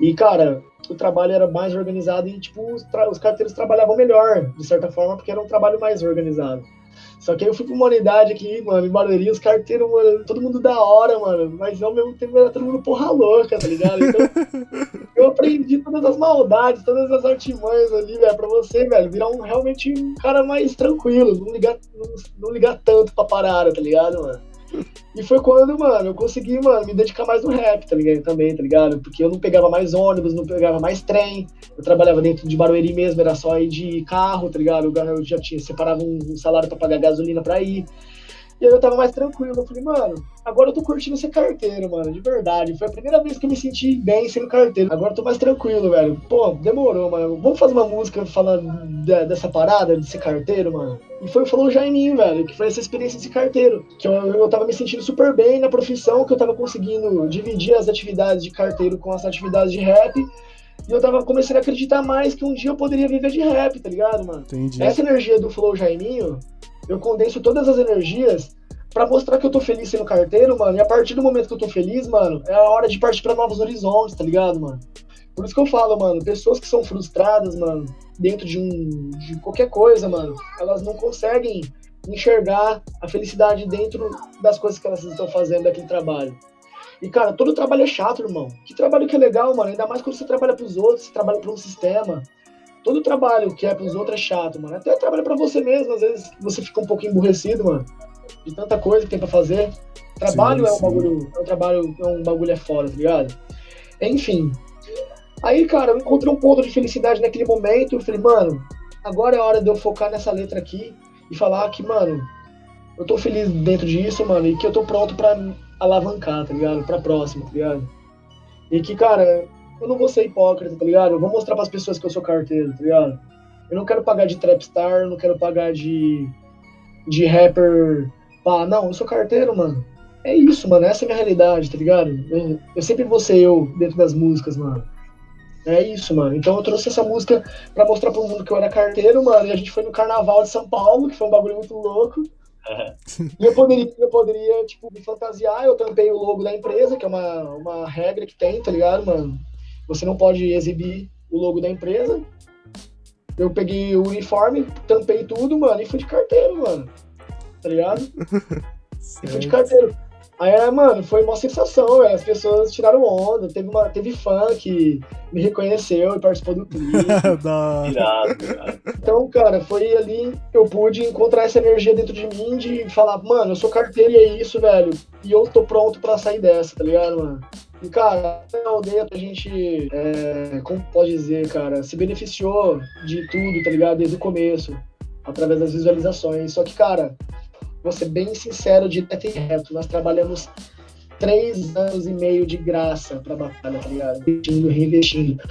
E, cara, o trabalho era mais organizado e, tipo, os, os carteiros trabalhavam melhor, de certa forma, porque era um trabalho mais organizado. Só que aí eu fui pra uma unidade aqui, mano, em Barueri, os carteiros, mano, todo mundo da hora, mano. Mas ao mesmo tempo era todo mundo porra louca, tá ligado? Então, eu aprendi todas as maldades, todas as artimanhas ali, velho, pra você, velho, virar um realmente um cara mais tranquilo, não ligar, não, não ligar tanto pra parada, tá ligado, mano? E foi quando, mano, eu consegui, mano, me dedicar mais no rap, tá ligado? Também, tá ligado? Porque eu não pegava mais ônibus, não pegava mais trem. Eu trabalhava dentro de Barueri mesmo, era só ir de carro, tá ligado? Eu já tinha, separava um salário para pagar gasolina pra ir. E aí eu tava mais tranquilo. Eu falei, mano, agora eu tô curtindo ser carteiro, mano, de verdade. Foi a primeira vez que eu me senti bem sendo carteiro. Agora eu tô mais tranquilo, velho. Pô, demorou, mano. Vamos fazer uma música falando de, dessa parada de ser carteiro, mano? E foi falou já em mim, velho, que foi essa experiência de ser carteiro. Que eu, eu tava me sentindo super bem na profissão, que eu tava conseguindo dividir as atividades de carteiro com as atividades de rap. E eu tava começando a acreditar mais que um dia eu poderia viver de rap, tá ligado, mano? Entendi. Essa energia do Flow Jaiminho eu condenso todas as energias Pra mostrar que eu tô feliz sendo carteiro, mano. E a partir do momento que eu tô feliz, mano, é a hora de partir pra novos horizontes, tá ligado, mano? Por isso que eu falo, mano, pessoas que são frustradas, mano, dentro de um. de qualquer coisa, mano, elas não conseguem enxergar a felicidade dentro das coisas que elas estão fazendo daquele trabalho. E, cara, todo trabalho é chato, irmão. Que trabalho que é legal, mano. Ainda mais quando você trabalha pros outros, você trabalha pra um sistema. Todo trabalho que é pros outros é chato, mano. Até trabalho pra você mesmo, às vezes você fica um pouco emburrecido, mano. De tanta coisa que tem pra fazer. Trabalho Sim, é um sim. bagulho. É um trabalho, é um bagulho é fora, tá ligado? Enfim. Aí, cara, eu encontrei um ponto de felicidade naquele momento. Eu falei, mano, agora é a hora de eu focar nessa letra aqui e falar que, mano, eu tô feliz dentro disso, mano, e que eu tô pronto pra alavancar, tá ligado? Pra próxima, tá ligado? E que, cara, eu não vou ser hipócrita, tá ligado? Eu vou mostrar pras pessoas que eu sou carteiro, tá ligado? Eu não quero pagar de trapstar, não quero pagar de, de rapper. Pá, não, eu sou carteiro, mano. É isso, mano. Essa é a minha realidade, tá ligado? Eu, eu sempre vou ser eu dentro das músicas, mano. É isso, mano. Então eu trouxe essa música pra mostrar pro mundo que eu era carteiro, mano. E a gente foi no carnaval de São Paulo, que foi um bagulho muito louco. E eu poderia, eu poderia, tipo, me fantasiar, eu tampei o logo da empresa, que é uma, uma regra que tem, tá ligado, mano? Você não pode exibir o logo da empresa. Eu peguei o uniforme, tampei tudo, mano, e fui de carteiro, mano. Tá ligado? E fui de carteiro. Aí, é, mano, foi uma sensação, velho. As pessoas tiraram onda. Teve, uma, teve fã que me reconheceu e participou do clipe. Irado, irado. Então, cara, foi ali que eu pude encontrar essa energia dentro de mim de falar, mano, eu sou carteiro e é isso, velho. E eu tô pronto pra sair dessa, tá ligado, mano? E, cara, na aldeia a gente, é, como pode dizer, cara, se beneficiou de tudo, tá ligado? Desde o começo, através das visualizações. Só que, cara, vou ser bem sincero, direto e reto, nós trabalhamos três anos e meio de graça pra batalha, tá ligado? Investindo, reinvestindo.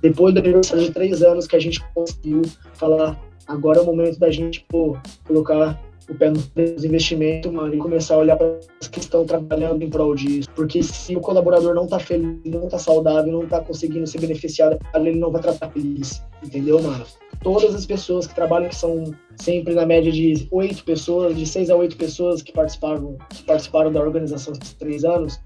Depois do aniversário de três anos que a gente conseguiu falar, agora é o momento da gente, pô, colocar o pé nos investimentos, mano, e começar a olhar para as que estão trabalhando em prol disso. Porque se o colaborador não tá feliz, não tá saudável, não tá conseguindo se beneficiar, ele não vai tratar feliz. Entendeu, mano? Todas as pessoas que trabalham, que são sempre na média de oito pessoas, de seis a oito pessoas que participaram, que participaram da organização esses três anos,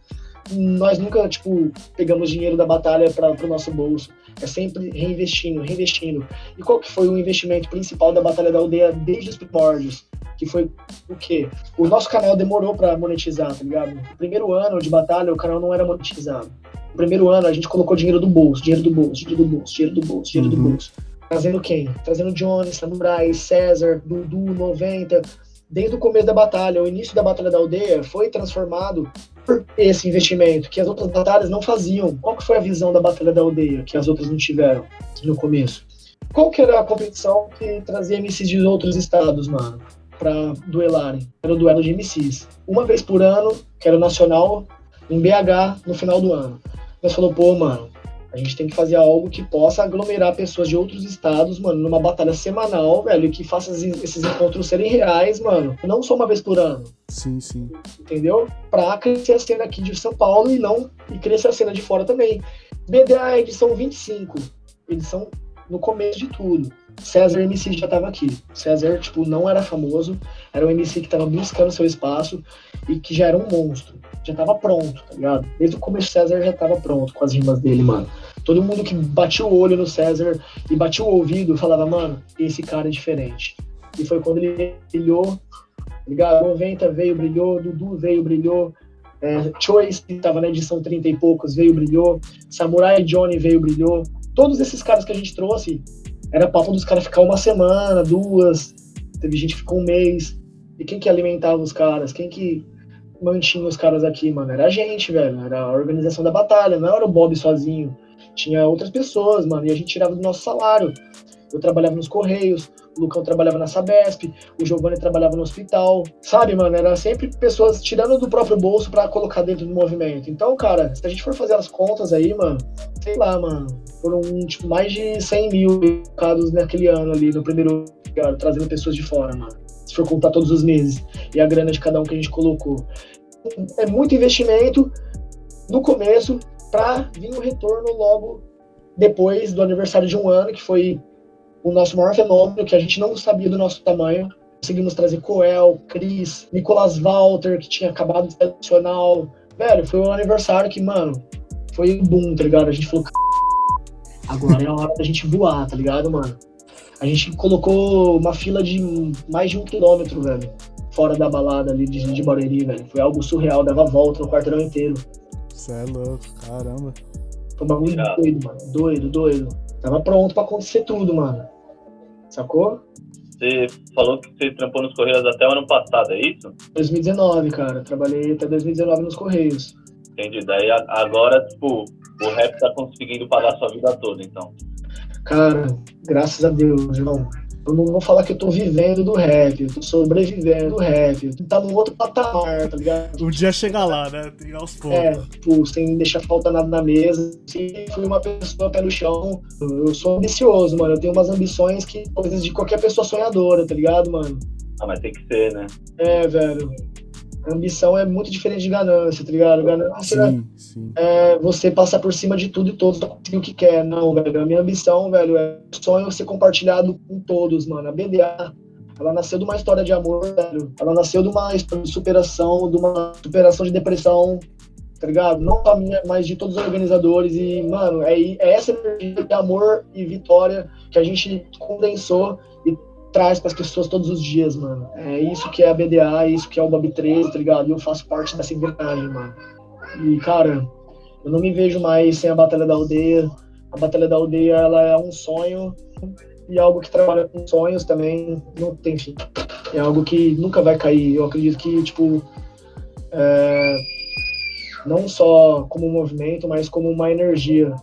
nós nunca, tipo, pegamos dinheiro da batalha para o nosso bolso. É sempre reinvestindo, reinvestindo. E qual que foi o investimento principal da Batalha da Aldeia desde os primórdios? Que foi o quê? O nosso canal demorou para monetizar, tá ligado? No primeiro ano de batalha, o canal não era monetizado. No primeiro ano, a gente colocou dinheiro do bolso, dinheiro do bolso, dinheiro do bolso, dinheiro do bolso, dinheiro do Uhum. bolso. Trazendo quem? Trazendo Johnny, Samurai, César, Dudu, 90. Desde o começo da batalha, o início da Batalha da Aldeia foi transformado por esse investimento que as outras batalhas não faziam. Qual que foi a visão da Batalha da Aldeia que as outras não tiveram no começo? Qual que era a competição que trazia MCs de outros estados, mano, pra duelarem? Era o duelo de MCs. Uma vez por ano, que era o nacional, em BH, no final do ano. Nós falou, pô, mano, a gente tem que fazer algo que possa aglomerar pessoas de outros estados, mano, numa batalha semanal, velho, e que faça esses- esses encontros serem reais, mano. Não só uma vez por ano Sim, sim. entendeu? Pra crescer a cena aqui de São Paulo e não e crescer a cena de fora também. BDA edição 25, edição no começo de tudo. César MC já tava aqui. César, tipo, não era famoso, era um MC que tava buscando seu espaço e que já era um monstro. Já tava pronto, tá ligado? Desde o começo César já tava pronto com as rimas dele, mano. Todo mundo que batia o olho no César e batia o ouvido falava, mano, esse cara é diferente. E foi quando ele brilhou tá ligado? 90 veio, brilhou, Dudu veio, brilhou, é, Choice, que tava na edição 30 e poucos, veio, brilhou, Samurai Johnny veio, brilhou. Todos esses caras que a gente trouxe, era papo dos caras ficar uma semana, duas, teve gente que ficou um mês. E quem que alimentava os caras? Quem que mantinha os caras aqui, mano? Era a gente, velho. Era a organização da batalha, não era o Bob sozinho. Tinha outras pessoas, mano, e a gente tirava do nosso salário. Eu trabalhava nos Correios, o Lucão trabalhava na Sabesp, o Giovanni trabalhava no hospital, sabe, mano? Era sempre pessoas tirando do próprio bolso pra colocar dentro do movimento. Então, cara, se a gente for fazer as contas aí, mano, sei lá, mano, foram, tipo, mais de 100 mil colocados naquele ano ali, no primeiro ano, trazendo pessoas de fora, mano. Se for contar todos os meses e a grana de cada um que a gente colocou. É muito investimento no começo pra vir o retorno logo depois do aniversário de um ano, que foi o nosso maior fenômeno, que a gente não sabia do nosso tamanho. conseguimos trazer Coel, Cris, Nicolas Walter, que tinha acabado de ser nacional. Velho, foi um aniversário que, mano, foi um boom, tá ligado? A gente falou, agora é a hora da gente voar, tá ligado, mano? A gente colocou uma fila de mais de um quilômetro, velho, fora da balada ali de, de Barueri, velho. Foi algo surreal, dava volta no quarteirão inteiro. Você é louco, caramba. Foi um bagulho doido, mano. Doido, doido. Tava pronto pra acontecer tudo, mano. Sacou? Você falou que você trampou nos Correios até o ano passado, é isso? 2019, cara. Trabalhei até 2019 nos Correios. Entendi. Daí agora, tipo, o rap tá conseguindo pagar a sua vida toda, então. Cara, graças a Deus, irmão. Eu não vou falar que eu tô vivendo do rap, eu tô sobrevivendo do rap. Tá num outro patamar, tá ligado? Um dia chega lá, né? Tem aos poucos. É, tipo, sem deixar falta nada na mesa. Sempre fui uma pessoa pé no chão. Eu sou ambicioso, mano. Eu tenho umas ambições que coisas de qualquer pessoa sonhadora, tá ligado, mano? Ah, mas tem que ser, né? É, velho ambição é muito diferente de ganância, tá ligado? Ganância sim, sim. é você passar por cima de tudo e todos pra conseguir o que quer. Não, velho. A minha ambição, velho, é sonho ser compartilhado com todos, mano. A BDA, ela nasceu de uma história de amor, velho. Ela nasceu de uma história de superação, de uma superação de depressão, tá ligado? Não só minha, mas de todos os organizadores. E, mano, é, é essa energia de amor e vitória que a gente condensou traz para as pessoas todos os dias, mano. É isso que é a BDA, é isso que é o Bob 13, tá ligado? E eu faço parte dessa engrenagem, mano. E, cara, eu não me vejo mais sem a Batalha da Aldeia. A Batalha da Aldeia, ela é um sonho e algo que trabalha com sonhos também não tem fim. É algo que nunca vai cair. Eu acredito que, tipo, é... não só como um movimento, mas como uma energia.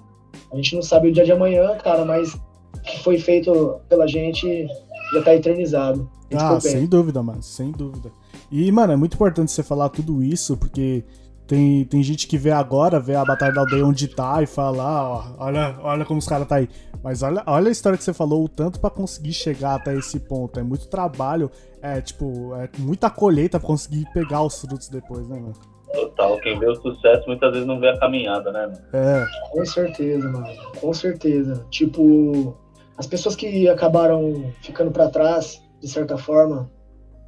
A gente não sabe o dia de amanhã, cara, mas que foi feito pela gente já tá eternizado. Ah, sem dúvida, mano, sem dúvida. E, mano, é muito importante você falar tudo isso, porque tem, tem gente que vê agora, vê a Batalha da Aldeia onde tá e fala, ah, ó, olha, olha como os caras tá aí. Mas olha, olha a história que você falou, o tanto para conseguir chegar até esse ponto. É muito trabalho, é tipo, é muita colheita pra conseguir pegar os frutos depois, né, mano? Total, quem vê o sucesso muitas vezes não vê a caminhada, né, mano? É. Com certeza, mano. Com certeza. Tipo, as pessoas que acabaram ficando para trás, de certa forma,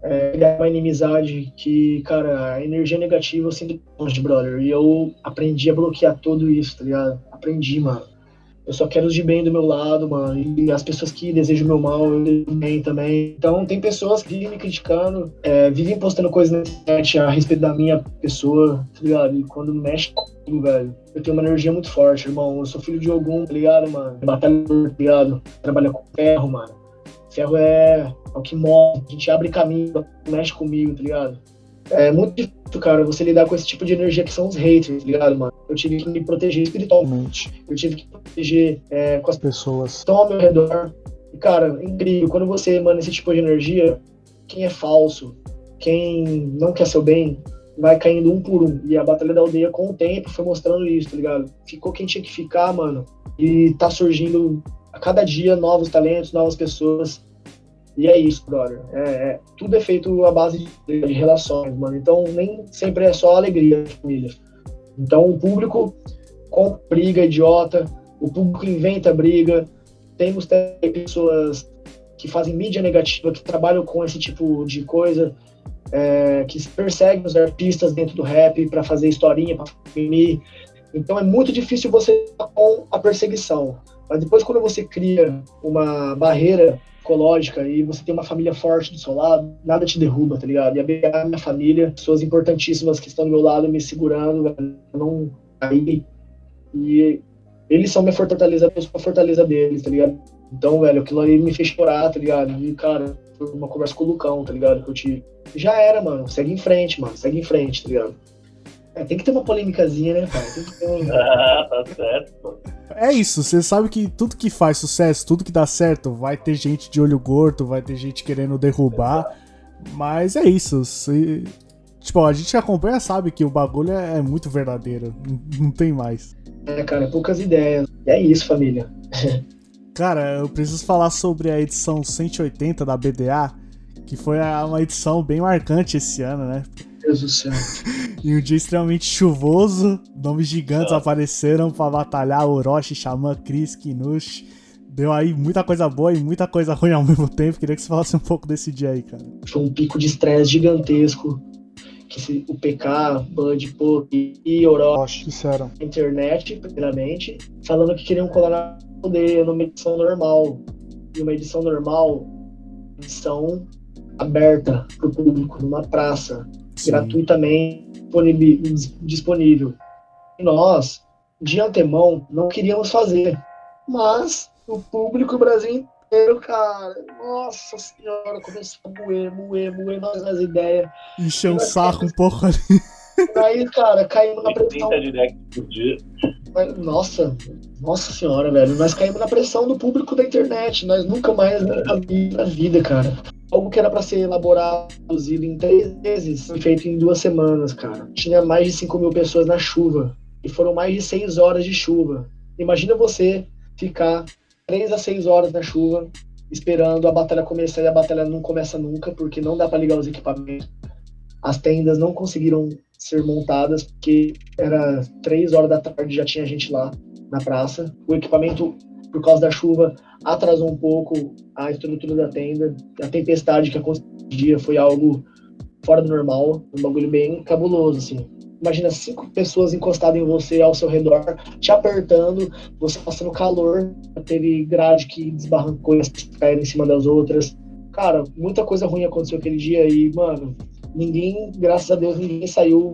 é uma inimizade que, cara, a energia negativa eu sempre longe, brother. E eu aprendi a bloquear tudo isso, tá ligado? Aprendi, mano. Eu só quero os de bem do meu lado, mano. E as pessoas que desejam meu mal, eu desejo bem também. Então, tem pessoas que vivem me criticando, é, vivem postando coisas na internet a respeito da minha pessoa, tá ligado? E quando mexe comigo, velho, eu tenho uma energia muito forte, irmão. Eu sou filho de algum, tá ligado, mano? Batalhador, tá ligado? Trabalha com ferro, mano. Ferro é, é o que move. A gente abre caminho, mexe comigo, tá ligado? É muito difícil, cara, você lidar com esse tipo de energia que são os haters, tá ligado, mano? Eu tive que me proteger espiritualmente. Eu tive que proteger é, com as pessoas que estão ao meu redor. E, cara, é incrível. Quando você emana esse tipo de energia, quem é falso, quem não quer seu bem, vai caindo um por um. E a Batalha da Aldeia, com o tempo, foi mostrando isso, tá ligado? Ficou quem tinha que ficar, mano. E tá surgindo a cada dia novos talentos, novas pessoas. E é isso, brother. É, é, tudo é feito à base de, de, relações, mano. Então nem sempre é só alegria da família. Então o público com briga idiota, o público inventa briga. Temos pessoas que fazem mídia negativa, que trabalham com esse tipo de coisa, é, que perseguem os artistas dentro do rap para fazer historinha, para filmar. Então é muito difícil você com a perseguição. Mas depois quando você cria uma barreira psicológica e você tem uma família forte do seu lado, nada te derruba, tá ligado? E a minha família, pessoas importantíssimas que estão do meu lado me segurando, não cair. E eles são minha fortaleza, eu sou a fortaleza deles, tá ligado? Então, velho, aquilo ali me fez chorar, tá ligado? E, cara, foi uma conversa com o Lucão, tá ligado? Que eu tive. Já era, mano. Segue em frente, mano. Segue em frente, tá ligado? É, tem que ter uma polêmicazinha, né, que ter um... ah, tá certo, pô. É isso, você sabe que tudo que faz sucesso, tudo que dá certo, vai ter gente de olho gordo, vai ter gente querendo derrubar. Mas é isso. Se... Tipo, a gente acompanha sabe que o bagulho é, é muito verdadeiro. Não tem mais. É, cara, poucas ideias. E é isso, família. cara, eu preciso falar sobre a edição 180 da BDA, que foi uma edição bem marcante esse ano, né? Deus do céu. em um dia extremamente chuvoso, nomes gigantes ah. apareceram para batalhar Orochi, Xamã, Chris, Kinush. Deu aí muita coisa boa e muita coisa ruim ao mesmo tempo. Queria que você falasse um pouco desse dia aí, cara. Foi um pico de estresse gigantesco. Que se, o PK, Bud, Pop e Orochi disseram. internet, primeiramente, falando que queriam colar na aldeia numa edição normal. E uma edição normal, edição aberta para o público, numa praça, Sim. gratuitamente disponível. E nós, de antemão, não queríamos fazer. Mas o público Brasil inteiro, cara, nossa senhora, começou a moer, moer, moer nós nas ideias. Encheu um saco um pouco ali. Aí, cara, caímos na pressão. 30 directs por dia. Nossa, nossa senhora, velho. Nós caímos na pressão do público da internet. Nós nunca mais vida, na vida cara. Algo que era para ser elaborado, produzido em três meses, foi feito em duas semanas, cara. Tinha mais de 5 mil pessoas na chuva. E foram mais de 6 horas de chuva. Imagina você ficar 3 a 6 horas na chuva, esperando a batalha começar e a batalha não começa nunca, porque não dá para ligar os equipamentos. As tendas não conseguiram ser montadas, porque era 3 horas da tarde já tinha gente lá na praça. O equipamento, por causa da chuva, atrasou um pouco a estrutura da tenda. A tempestade que aconteceu dia foi algo fora do normal, um bagulho bem cabuloso, assim. Imagina cinco pessoas encostadas em você ao seu redor, te apertando, você passando calor, teve grade que desbarrancou e as caíram em cima das outras. Cara, muita coisa ruim aconteceu aquele dia e, mano, ninguém, graças a Deus, ninguém saiu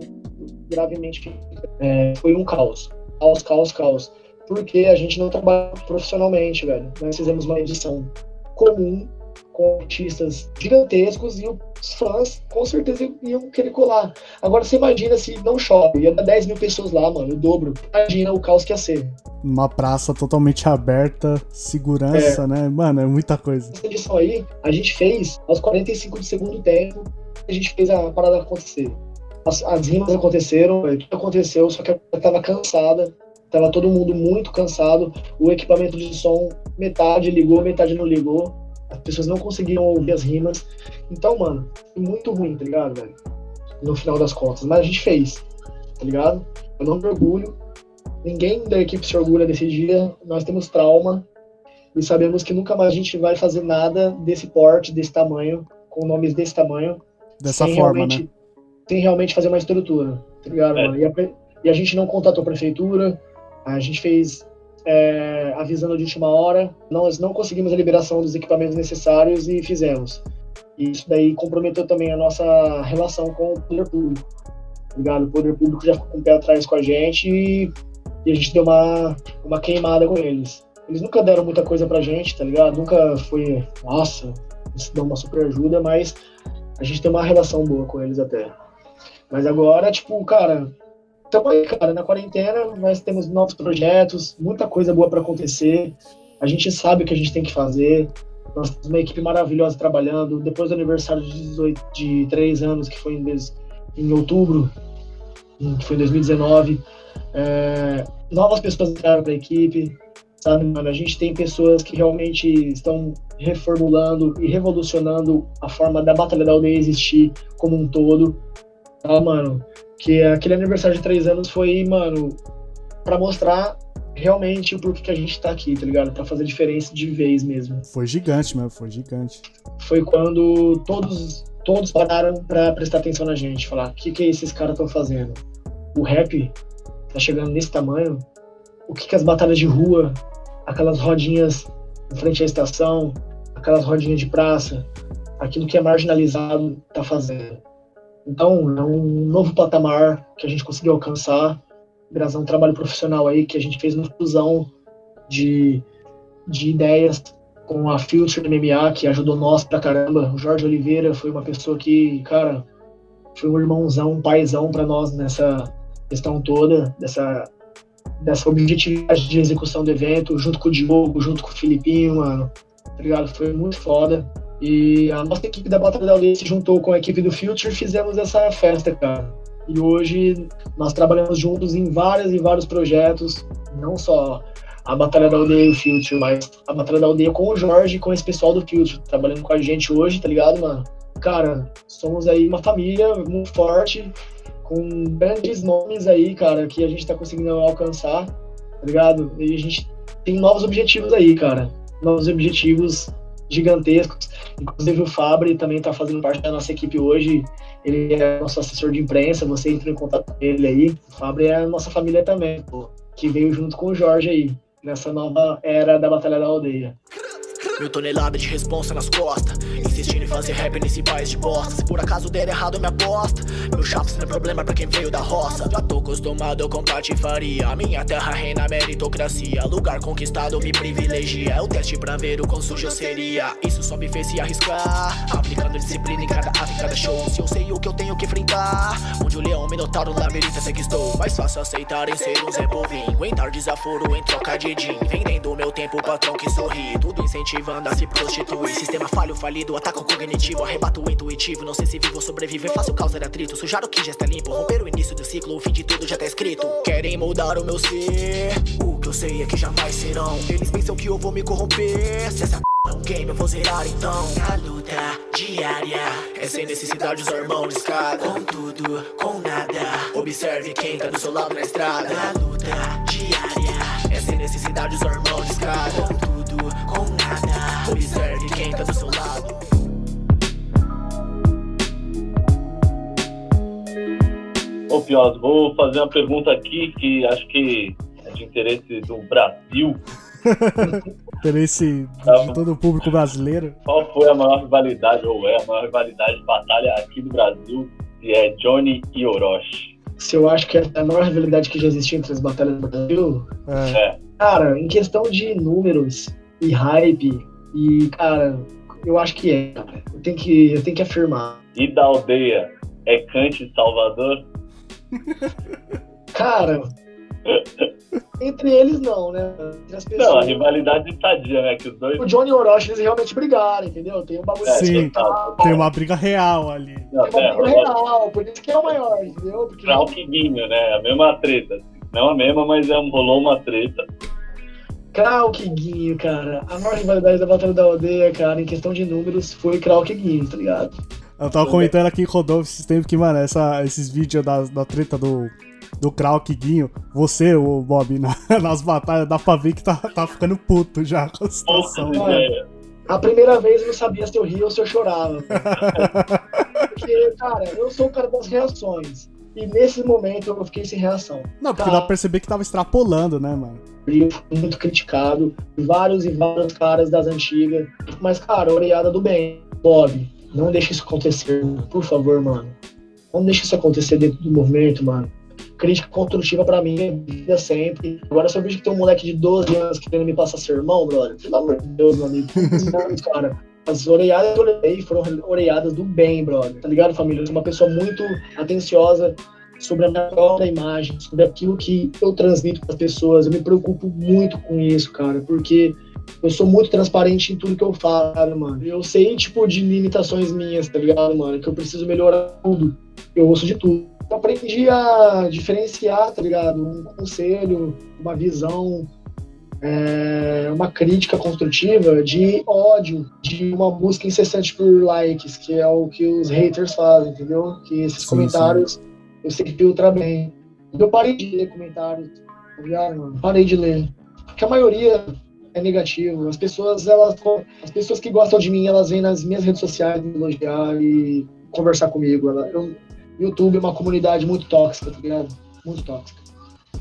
gravemente. É, foi um caos. Caos, caos, caos. Porque a gente não trabalha profissionalmente, velho. Nós fizemos uma edição comum com artistas gigantescos e os fãs com certeza iam querer colar. Agora você imagina se não chove, ia dar 10 mil pessoas lá, mano, o dobro. Imagina o caos que ia ser. Uma praça totalmente aberta, segurança, É. né? Mano, é muita coisa. Essa edição aí, a gente fez aos 45 do segundo tempo, a gente fez a parada acontecer. As, as rimas aconteceram, tudo aconteceu, só que eu tava cansada, tava todo mundo muito cansado, o equipamento de som, metade ligou, metade não ligou, as pessoas não conseguiam ouvir as rimas. Então, mano, foi muito ruim, tá ligado, velho? No final das contas. Mas a gente fez, tá ligado? Eu não me orgulho, ninguém da equipe se orgulha desse dia, nós temos trauma, e sabemos que nunca mais a gente vai fazer nada desse porte, desse tamanho, com nomes desse tamanho, Dessa forma, né? sem realmente fazer uma estrutura, tá ligado, É. mano? E a, e a gente não contatou a prefeitura, a gente fez é, avisando de última hora, nós não conseguimos a liberação dos equipamentos necessários e fizemos. E isso daí comprometeu também a nossa relação com o poder público, tá ligado? O poder público já ficou com o pé atrás com a gente e, e a gente deu uma, uma queimada com eles. Eles nunca deram muita coisa pra gente, tá ligado? Nunca foi, nossa, isso dá uma super ajuda, mas a gente tem uma relação boa com eles até. Mas agora, tipo, cara, tamo aí, cara, na quarentena, nós temos novos projetos, muita coisa boa para acontecer. A gente sabe o que a gente tem que fazer. Nós temos uma equipe maravilhosa trabalhando. Depois do aniversário de 18, de 3 anos, que foi em, em outubro, em- que foi em 2019, é, novas pessoas entraram para a equipe, sabe, mano? A gente tem pessoas que realmente estão reformulando e revolucionando a forma da Batalha da Aldeia existir como um todo, tá, mano? Que aquele aniversário de três anos foi, mano, pra mostrar realmente o porquê que a gente tá aqui, tá ligado? Pra fazer diferença de vez mesmo. Foi gigante, meu, foi gigante. Foi quando todos todos pararam pra prestar atenção na gente, falar: o que, que esses caras estão fazendo? O rap tá chegando nesse tamanho? O que, que as batalhas de rua, aquelas rodinhas em frente à estação, aquelas rodinhas de praça, aquilo que é marginalizado tá fazendo? Então, é um novo patamar que a gente conseguiu alcançar, graças a um trabalho profissional aí que a gente fez uma fusão de, de ideias com a Future MMA, que ajudou nós pra caramba. O Jorge Oliveira foi uma pessoa que, cara, foi um irmãozão, um paizão pra nós nessa questão toda, dessa, dessa objetividade de execução do evento, junto com o Diogo, junto com o Filipinho, mano. Tá ligado? Foi muito foda. E a nossa equipe da Batalha da Aldeia se juntou com a equipe do Future e fizemos essa festa, cara. E hoje nós trabalhamos juntos em vários e vários projetos, não só a Batalha da Aldeia e o Future, mas a Batalha da Aldeia com o Jorge e com esse pessoal do Future, trabalhando com a gente hoje, tá ligado, mano? Cara, somos aí uma família muito forte, com grandes nomes aí, cara, que a gente tá conseguindo alcançar, tá ligado? E a gente tem novos objetivos aí, cara. novos objetivos gigantescos. Inclusive o Fabri também está fazendo parte da nossa equipe hoje. Ele é nosso assessor de imprensa, você entra em contato com ele aí. O Fabri é a nossa família também, pô, que veio junto com o Jorge aí, nessa nova era da Batalha da Aldeia. Mil toneladas de responsa nas costas. Insistindo em fazer rap nesse país de bosta. Se por acaso der errado, me aposta. Meu chapas não é problema pra quem veio da roça. Já tô acostumado com patifaria. Minha terra reina meritocracia. Lugar conquistado me privilegia. É o teste pra ver o quão sujo eu seria. Isso só me fez se arriscar. Aplicando disciplina em cada ato, em cada show. Se eu sei o que eu tenho que enfrentar. Onde o leão, minotauro, labirinto, sei que estou. Mais fácil aceitar em ser um Zé Bovim. Aguentar desaforo em troca de din. Vendendo meu tempo, patrão que sorri. Tudo a se prostituir. Sistema falho, falido, ataco cognitivo, arrebato intuitivo. Não sei se vivo ou sobreviver, fácil causar atrito. Sujar o que já está limpo, romper o início do ciclo, o fim de tudo já tá escrito. Querem mudar o meu ser, o que eu sei é que jamais serão. Eles pensam que eu vou me corromper. Se essa é um game, eu vou zerar então. Na luta diária, é sem necessidade usar mão de escada. Com tudo, com nada. Observe quem tá do seu lado na estrada. Na luta diária, é sem necessidade usar mão de escada. Com tudo, tá do seu lado. Ô, vou fazer uma pergunta aqui que acho que é de interesse do Brasil. Interesse de todo o público brasileiro. Qual foi a maior rivalidade, ou é a maior rivalidade de batalha aqui no Brasil? Se é Johnny e Orochi. Se eu acho que é a maior rivalidade que já existiu entre as batalhas do Brasil, É. É, cara, em questão de números e hype, e, cara, eu acho que é, cara. Eu tenho que, eu tenho que afirmar. e da aldeia é Cante e Salvador? Cara, entre eles não, né? Entre as Não, a rivalidade sadia, né? Que os dois. o Johnny e o Orochi, eles realmente brigaram, entendeu? Tem um bagulho É, Sim. total. Tem uma briga real ali. Não, Tem uma é, briga real, por isso que é o maior, entendeu? Porque Krauk Guinho, né? A mesma treta. assim. Não a mesma, mas é, rolou uma treta. Krauk e Guinho, cara. A maior rivalidade da Batalha da Aldeia, cara, em questão de números, foi Krauk e Guinho, tá ligado? Eu tava comentando aqui o Rodolfo esses tempos que, mano, essa, esses vídeos da, da treta do, do Krauk e Guinho, você, o Bob, na- nas batalhas, dá pra ver que tá, tá ficando puto já com a situação. Ideias. A primeira vez eu não sabia se eu ria ou se eu chorava. Porque, cara, eu sou o cara das reações. E nesse momento eu fiquei sem reação. Não, porque dá pra perceber que tava extrapolando, né, mano? Eu fui muito criticado, vários e vários caras das antigas. Mas, cara, oreada do bem. Bob, não deixe isso acontecer, por favor, mano. Não deixe isso acontecer dentro do movimento, mano. Crítica construtiva pra mim é vida sempre. Agora, se eu vejo que tem um moleque de 12 anos querendo me passar sermão, brother, pelo amor de Deus, meu amigo. 12 anos, cara. As oreadas que eu levei foram oreadas do bem, brother. Tá ligado, família? Eu sou uma pessoa muito atenciosa sobre a minha própria imagem, sobre aquilo que eu transmito para as pessoas. Eu me preocupo muito com isso, cara, porque eu sou muito transparente em tudo que eu falo, mano. Eu sei, tipo, de limitações minhas, tá ligado, mano? Que eu preciso melhorar tudo. Eu ouço de tudo. Eu aprendi a diferenciar, tá ligado? Um conselho, uma visão, é, uma crítica construtiva de ódio, de uma busca incessante por likes, que é o que os haters fazem, entendeu? Que esses Sim, comentários eu sei que filtra bem. Eu parei de ler comentários, tá ligado, mano? Parei de ler. Porque a maioria é negativo. As pessoas, elas. As pessoas que gostam de mim, elas vêm nas minhas redes sociais me elogiar e conversar comigo. Ela, eu, YouTube é uma comunidade muito tóxica, tá ligado? Muito tóxica.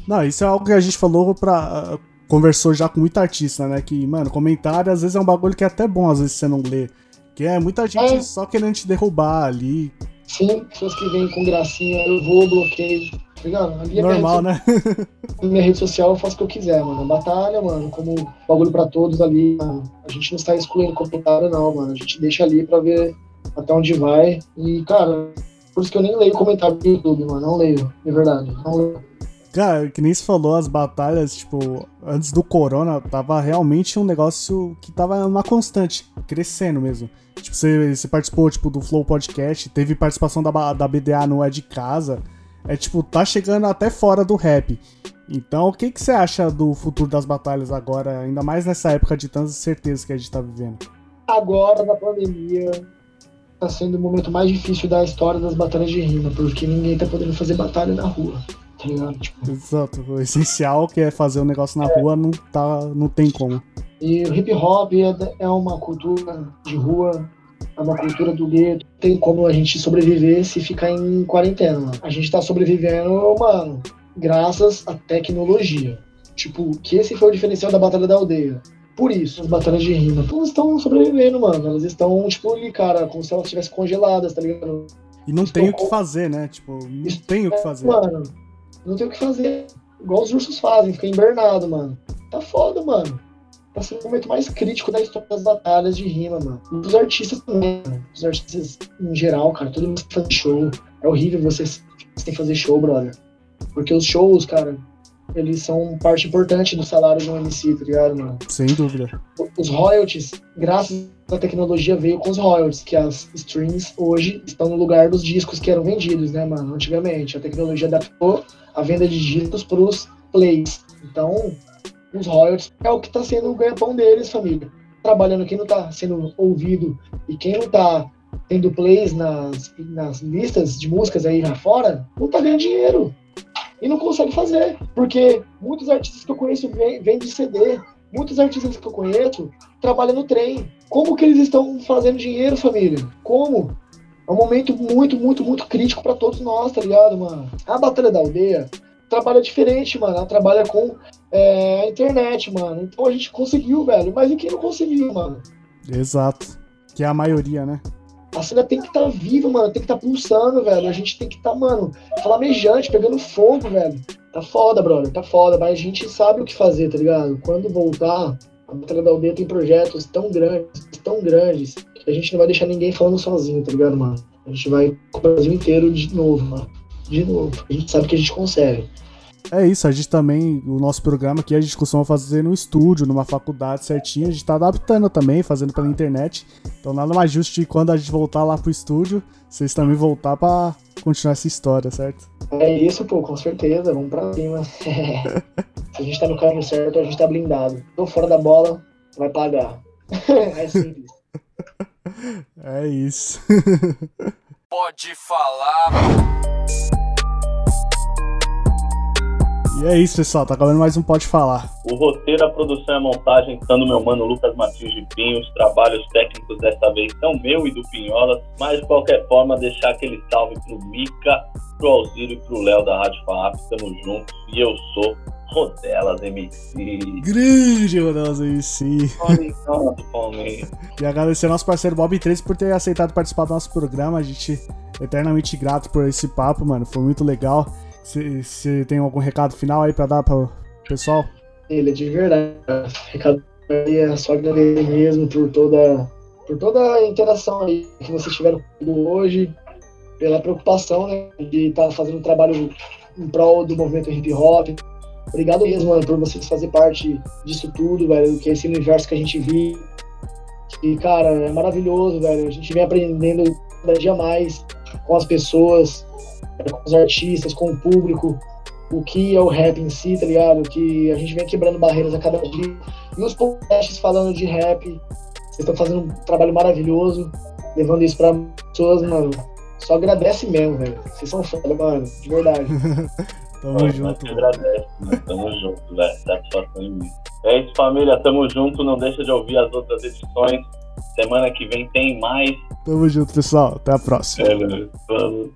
Não, isso é algo que a gente falou pra. Conversou já com muita artista, né? Que, mano, comentário às vezes é um bagulho que é até bom, às vezes você não lê. Que é muita gente É. só querendo te derrubar ali. Sim, pessoas que vêm com gracinha, eu vou, bloqueio. Tá ligado? Normal, né? Na minha rede social eu faço o que eu quiser, mano. Batalha, mano, como bagulho pra todos ali. mano. A gente não está excluindo comentário, não, mano. A gente deixa ali pra ver até onde vai. E, cara, por isso que eu nem leio comentário do YouTube, mano. Não leio, de verdade. Não leio. Cara, que nem se falou, as batalhas, tipo, antes do Corona, tava realmente um negócio que tava uma constante, crescendo mesmo. Tipo, você, você participou, tipo, do Flow Podcast, teve participação da, da BDA no É de Casa. É, tipo, tá chegando até fora do rap. Então, o que, que você acha do futuro das batalhas agora, ainda mais nessa época de tantas certezas que a gente tá vivendo? Agora, na pandemia, tá sendo o momento mais difícil da história das batalhas de rima, porque ninguém tá podendo fazer batalha na rua. Tá ligado? Tipo, Exato, o essencial que é fazer o negócio na rua não, tá, não tem como. E o hip hop é, é uma cultura de rua, é uma cultura do gueto. Tem como a gente sobreviver se ficar em quarentena. Mano. A gente tá sobrevivendo, mano, graças à tecnologia. Tipo, que esse foi o diferencial da Batalha da Aldeia. Por isso, as batalhas de rima. Elas estão sobrevivendo, mano. Elas estão, tipo, ali, cara, como se elas estivessem congeladas, tá ligado? E não tem o que fazer, né? Tipo, não tem o que é, fazer. Mano, não tem o que fazer. Igual os ursos fazem, fica invernado, mano. Tá foda, mano. Tá sendo o momento mais crítico da história das batalhas de rima, mano. E os artistas também, mano. Os artistas em geral, cara. Todo mundo fazer show. É horrível você que fazer show, brother. Porque os shows, cara, eles são parte importante do salário de um MC, tá ligado, mano? Sem dúvida. os royalties, graças à tecnologia, veio com os royalties, que as streams hoje estão no lugar dos discos que eram vendidos, né, mano? Antigamente. A tecnologia adaptou a venda de discos pros plays. Então, os royalties é o que tá sendo o ganha-pão deles, família. Trabalhando quem não tá sendo ouvido e quem não tá tendo plays nas, nas listas de músicas aí lá fora, não tá ganhando dinheiro. E não consegue fazer. Porque muitos artistas que eu conheço vêm de CD. Muitos artistas que eu conheço trabalham no trem. Como que eles estão fazendo dinheiro, família? Como? É um momento muito, muito, muito crítico pra todos nós, tá ligado, mano? A Batalha da Aldeia trabalha diferente, mano. Ela trabalha com é, a internet, mano. Então a gente conseguiu, velho. Mas e quem não conseguiu, mano? Exato. Que é a maioria, né? A cena tem que estar viva, mano. Tem que estar pulsando, velho. A gente tem que estar, mano, flamejante, pegando fogo, velho. Tá foda, brother. Tá foda. Mas a gente sabe o que fazer, tá ligado? Quando voltar, a Batalha da Aldeia tem projetos tão grandes, tão grandes, a gente não vai deixar ninguém falando sozinho, tá ligado, mano? A gente vai com o Brasil inteiro de novo, mano. De novo. A gente sabe que a gente consegue. É isso, a gente também, o nosso programa aqui a gente costuma fazer no estúdio, numa faculdade certinho, a gente tá adaptando também, fazendo pela internet. Então nada mais justo de quando a gente voltar lá pro estúdio, vocês também voltar pra continuar essa história, certo? É isso, pô, com certeza. Vamos pra cima. Se a gente tá no caminho certo, a gente tá blindado. Tô fora da bola, vai pagar. é simples. É isso. Pode falar. E é isso, pessoal, tá acabando mais um Pode Falar. O roteiro, a produção e a montagem são do meu mano Lucas Martins de Pinho. Os trabalhos técnicos dessa vez são meu e do Pinhola. Mas de qualquer forma, deixar aquele salve pro Mica, pro Alziro e pro Léo da Rádio FAP. Tamo juntos. E eu sou Rodelas MC. Grande Ronaldo MC. Palmeiras. E agradecer ao nosso parceiro Bob 13 por ter aceitado participar do nosso programa. A gente é eternamente grato por esse papo, mano. Foi muito legal. Você tem algum recado final aí pra dar pro pessoal? Ele é de verdade. Recado aí é só agradecer mesmo por toda, por toda a interação aí que vocês tiveram comigo hoje, pela preocupação, né, de estar fazendo um trabalho em prol do movimento hip hop. Obrigado mesmo, mano, por vocês fazerem parte disso tudo, velho, que é esse universo que a gente vive. E, cara, é maravilhoso, velho. A gente vem aprendendo cada dia mais com as pessoas, com os artistas, com o público, o que é o rap em si, tá ligado? Que a gente vem quebrando barreiras a cada dia. E os podcasts falando de rap, vocês estão fazendo um trabalho maravilhoso, levando isso pra pessoas, mano. Só agradece mesmo, velho. Vocês são foda, mano, de verdade. Tamo junto. agradece, né? Tamo junto, velho. Satisfação em mim. É isso, família. Tamo junto. Não deixa de ouvir as outras edições. Semana que vem tem mais. Tamo junto, pessoal. Até a próxima. É, vamos.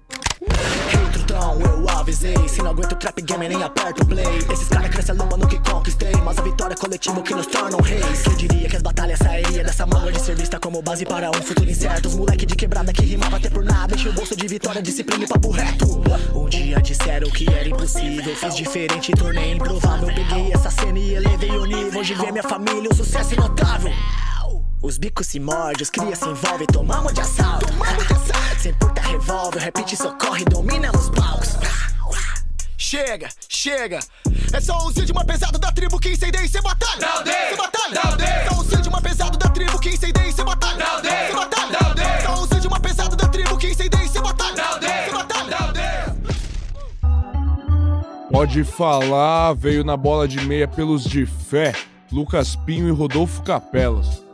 Trutão, eu avisei. Se não aguento o trap game, nem aperto o play. Esses caras crescem lomba no que conquistei. Mas a vitória é coletivo que nos tornam reis Quem diria que as batalhas sairiam dessa manga de ser vista como base para um futuro incerto. Os moleque de quebrada que rimava até por nada Enche o bolso de vitória, disciplina e papo reto. Um dia disseram que era impossível Fiz diferente e tornei improvável. Peguei essa cena e elevei o nível. Hoje vê minha família, um sucesso inotável os bicos se mordem, os cria se envolvem, tomamos de assalto. Sem porta revólver, repite, socorre, domina nos palcos. Chega, chega. É só o Zid, uma pesada da tribo que incendeia e cê batalha. Cê batalha. É só o Zid, uma pesada da tribo que incendeia e cê batalha. Cê batalha. É só o Zid, uma pesada da tribo que incendeia e cê batalha. Cê batalha. Pode falar, veio na bola de meia pelos de fé, Lucas Pinho e Rodolfo Capelas.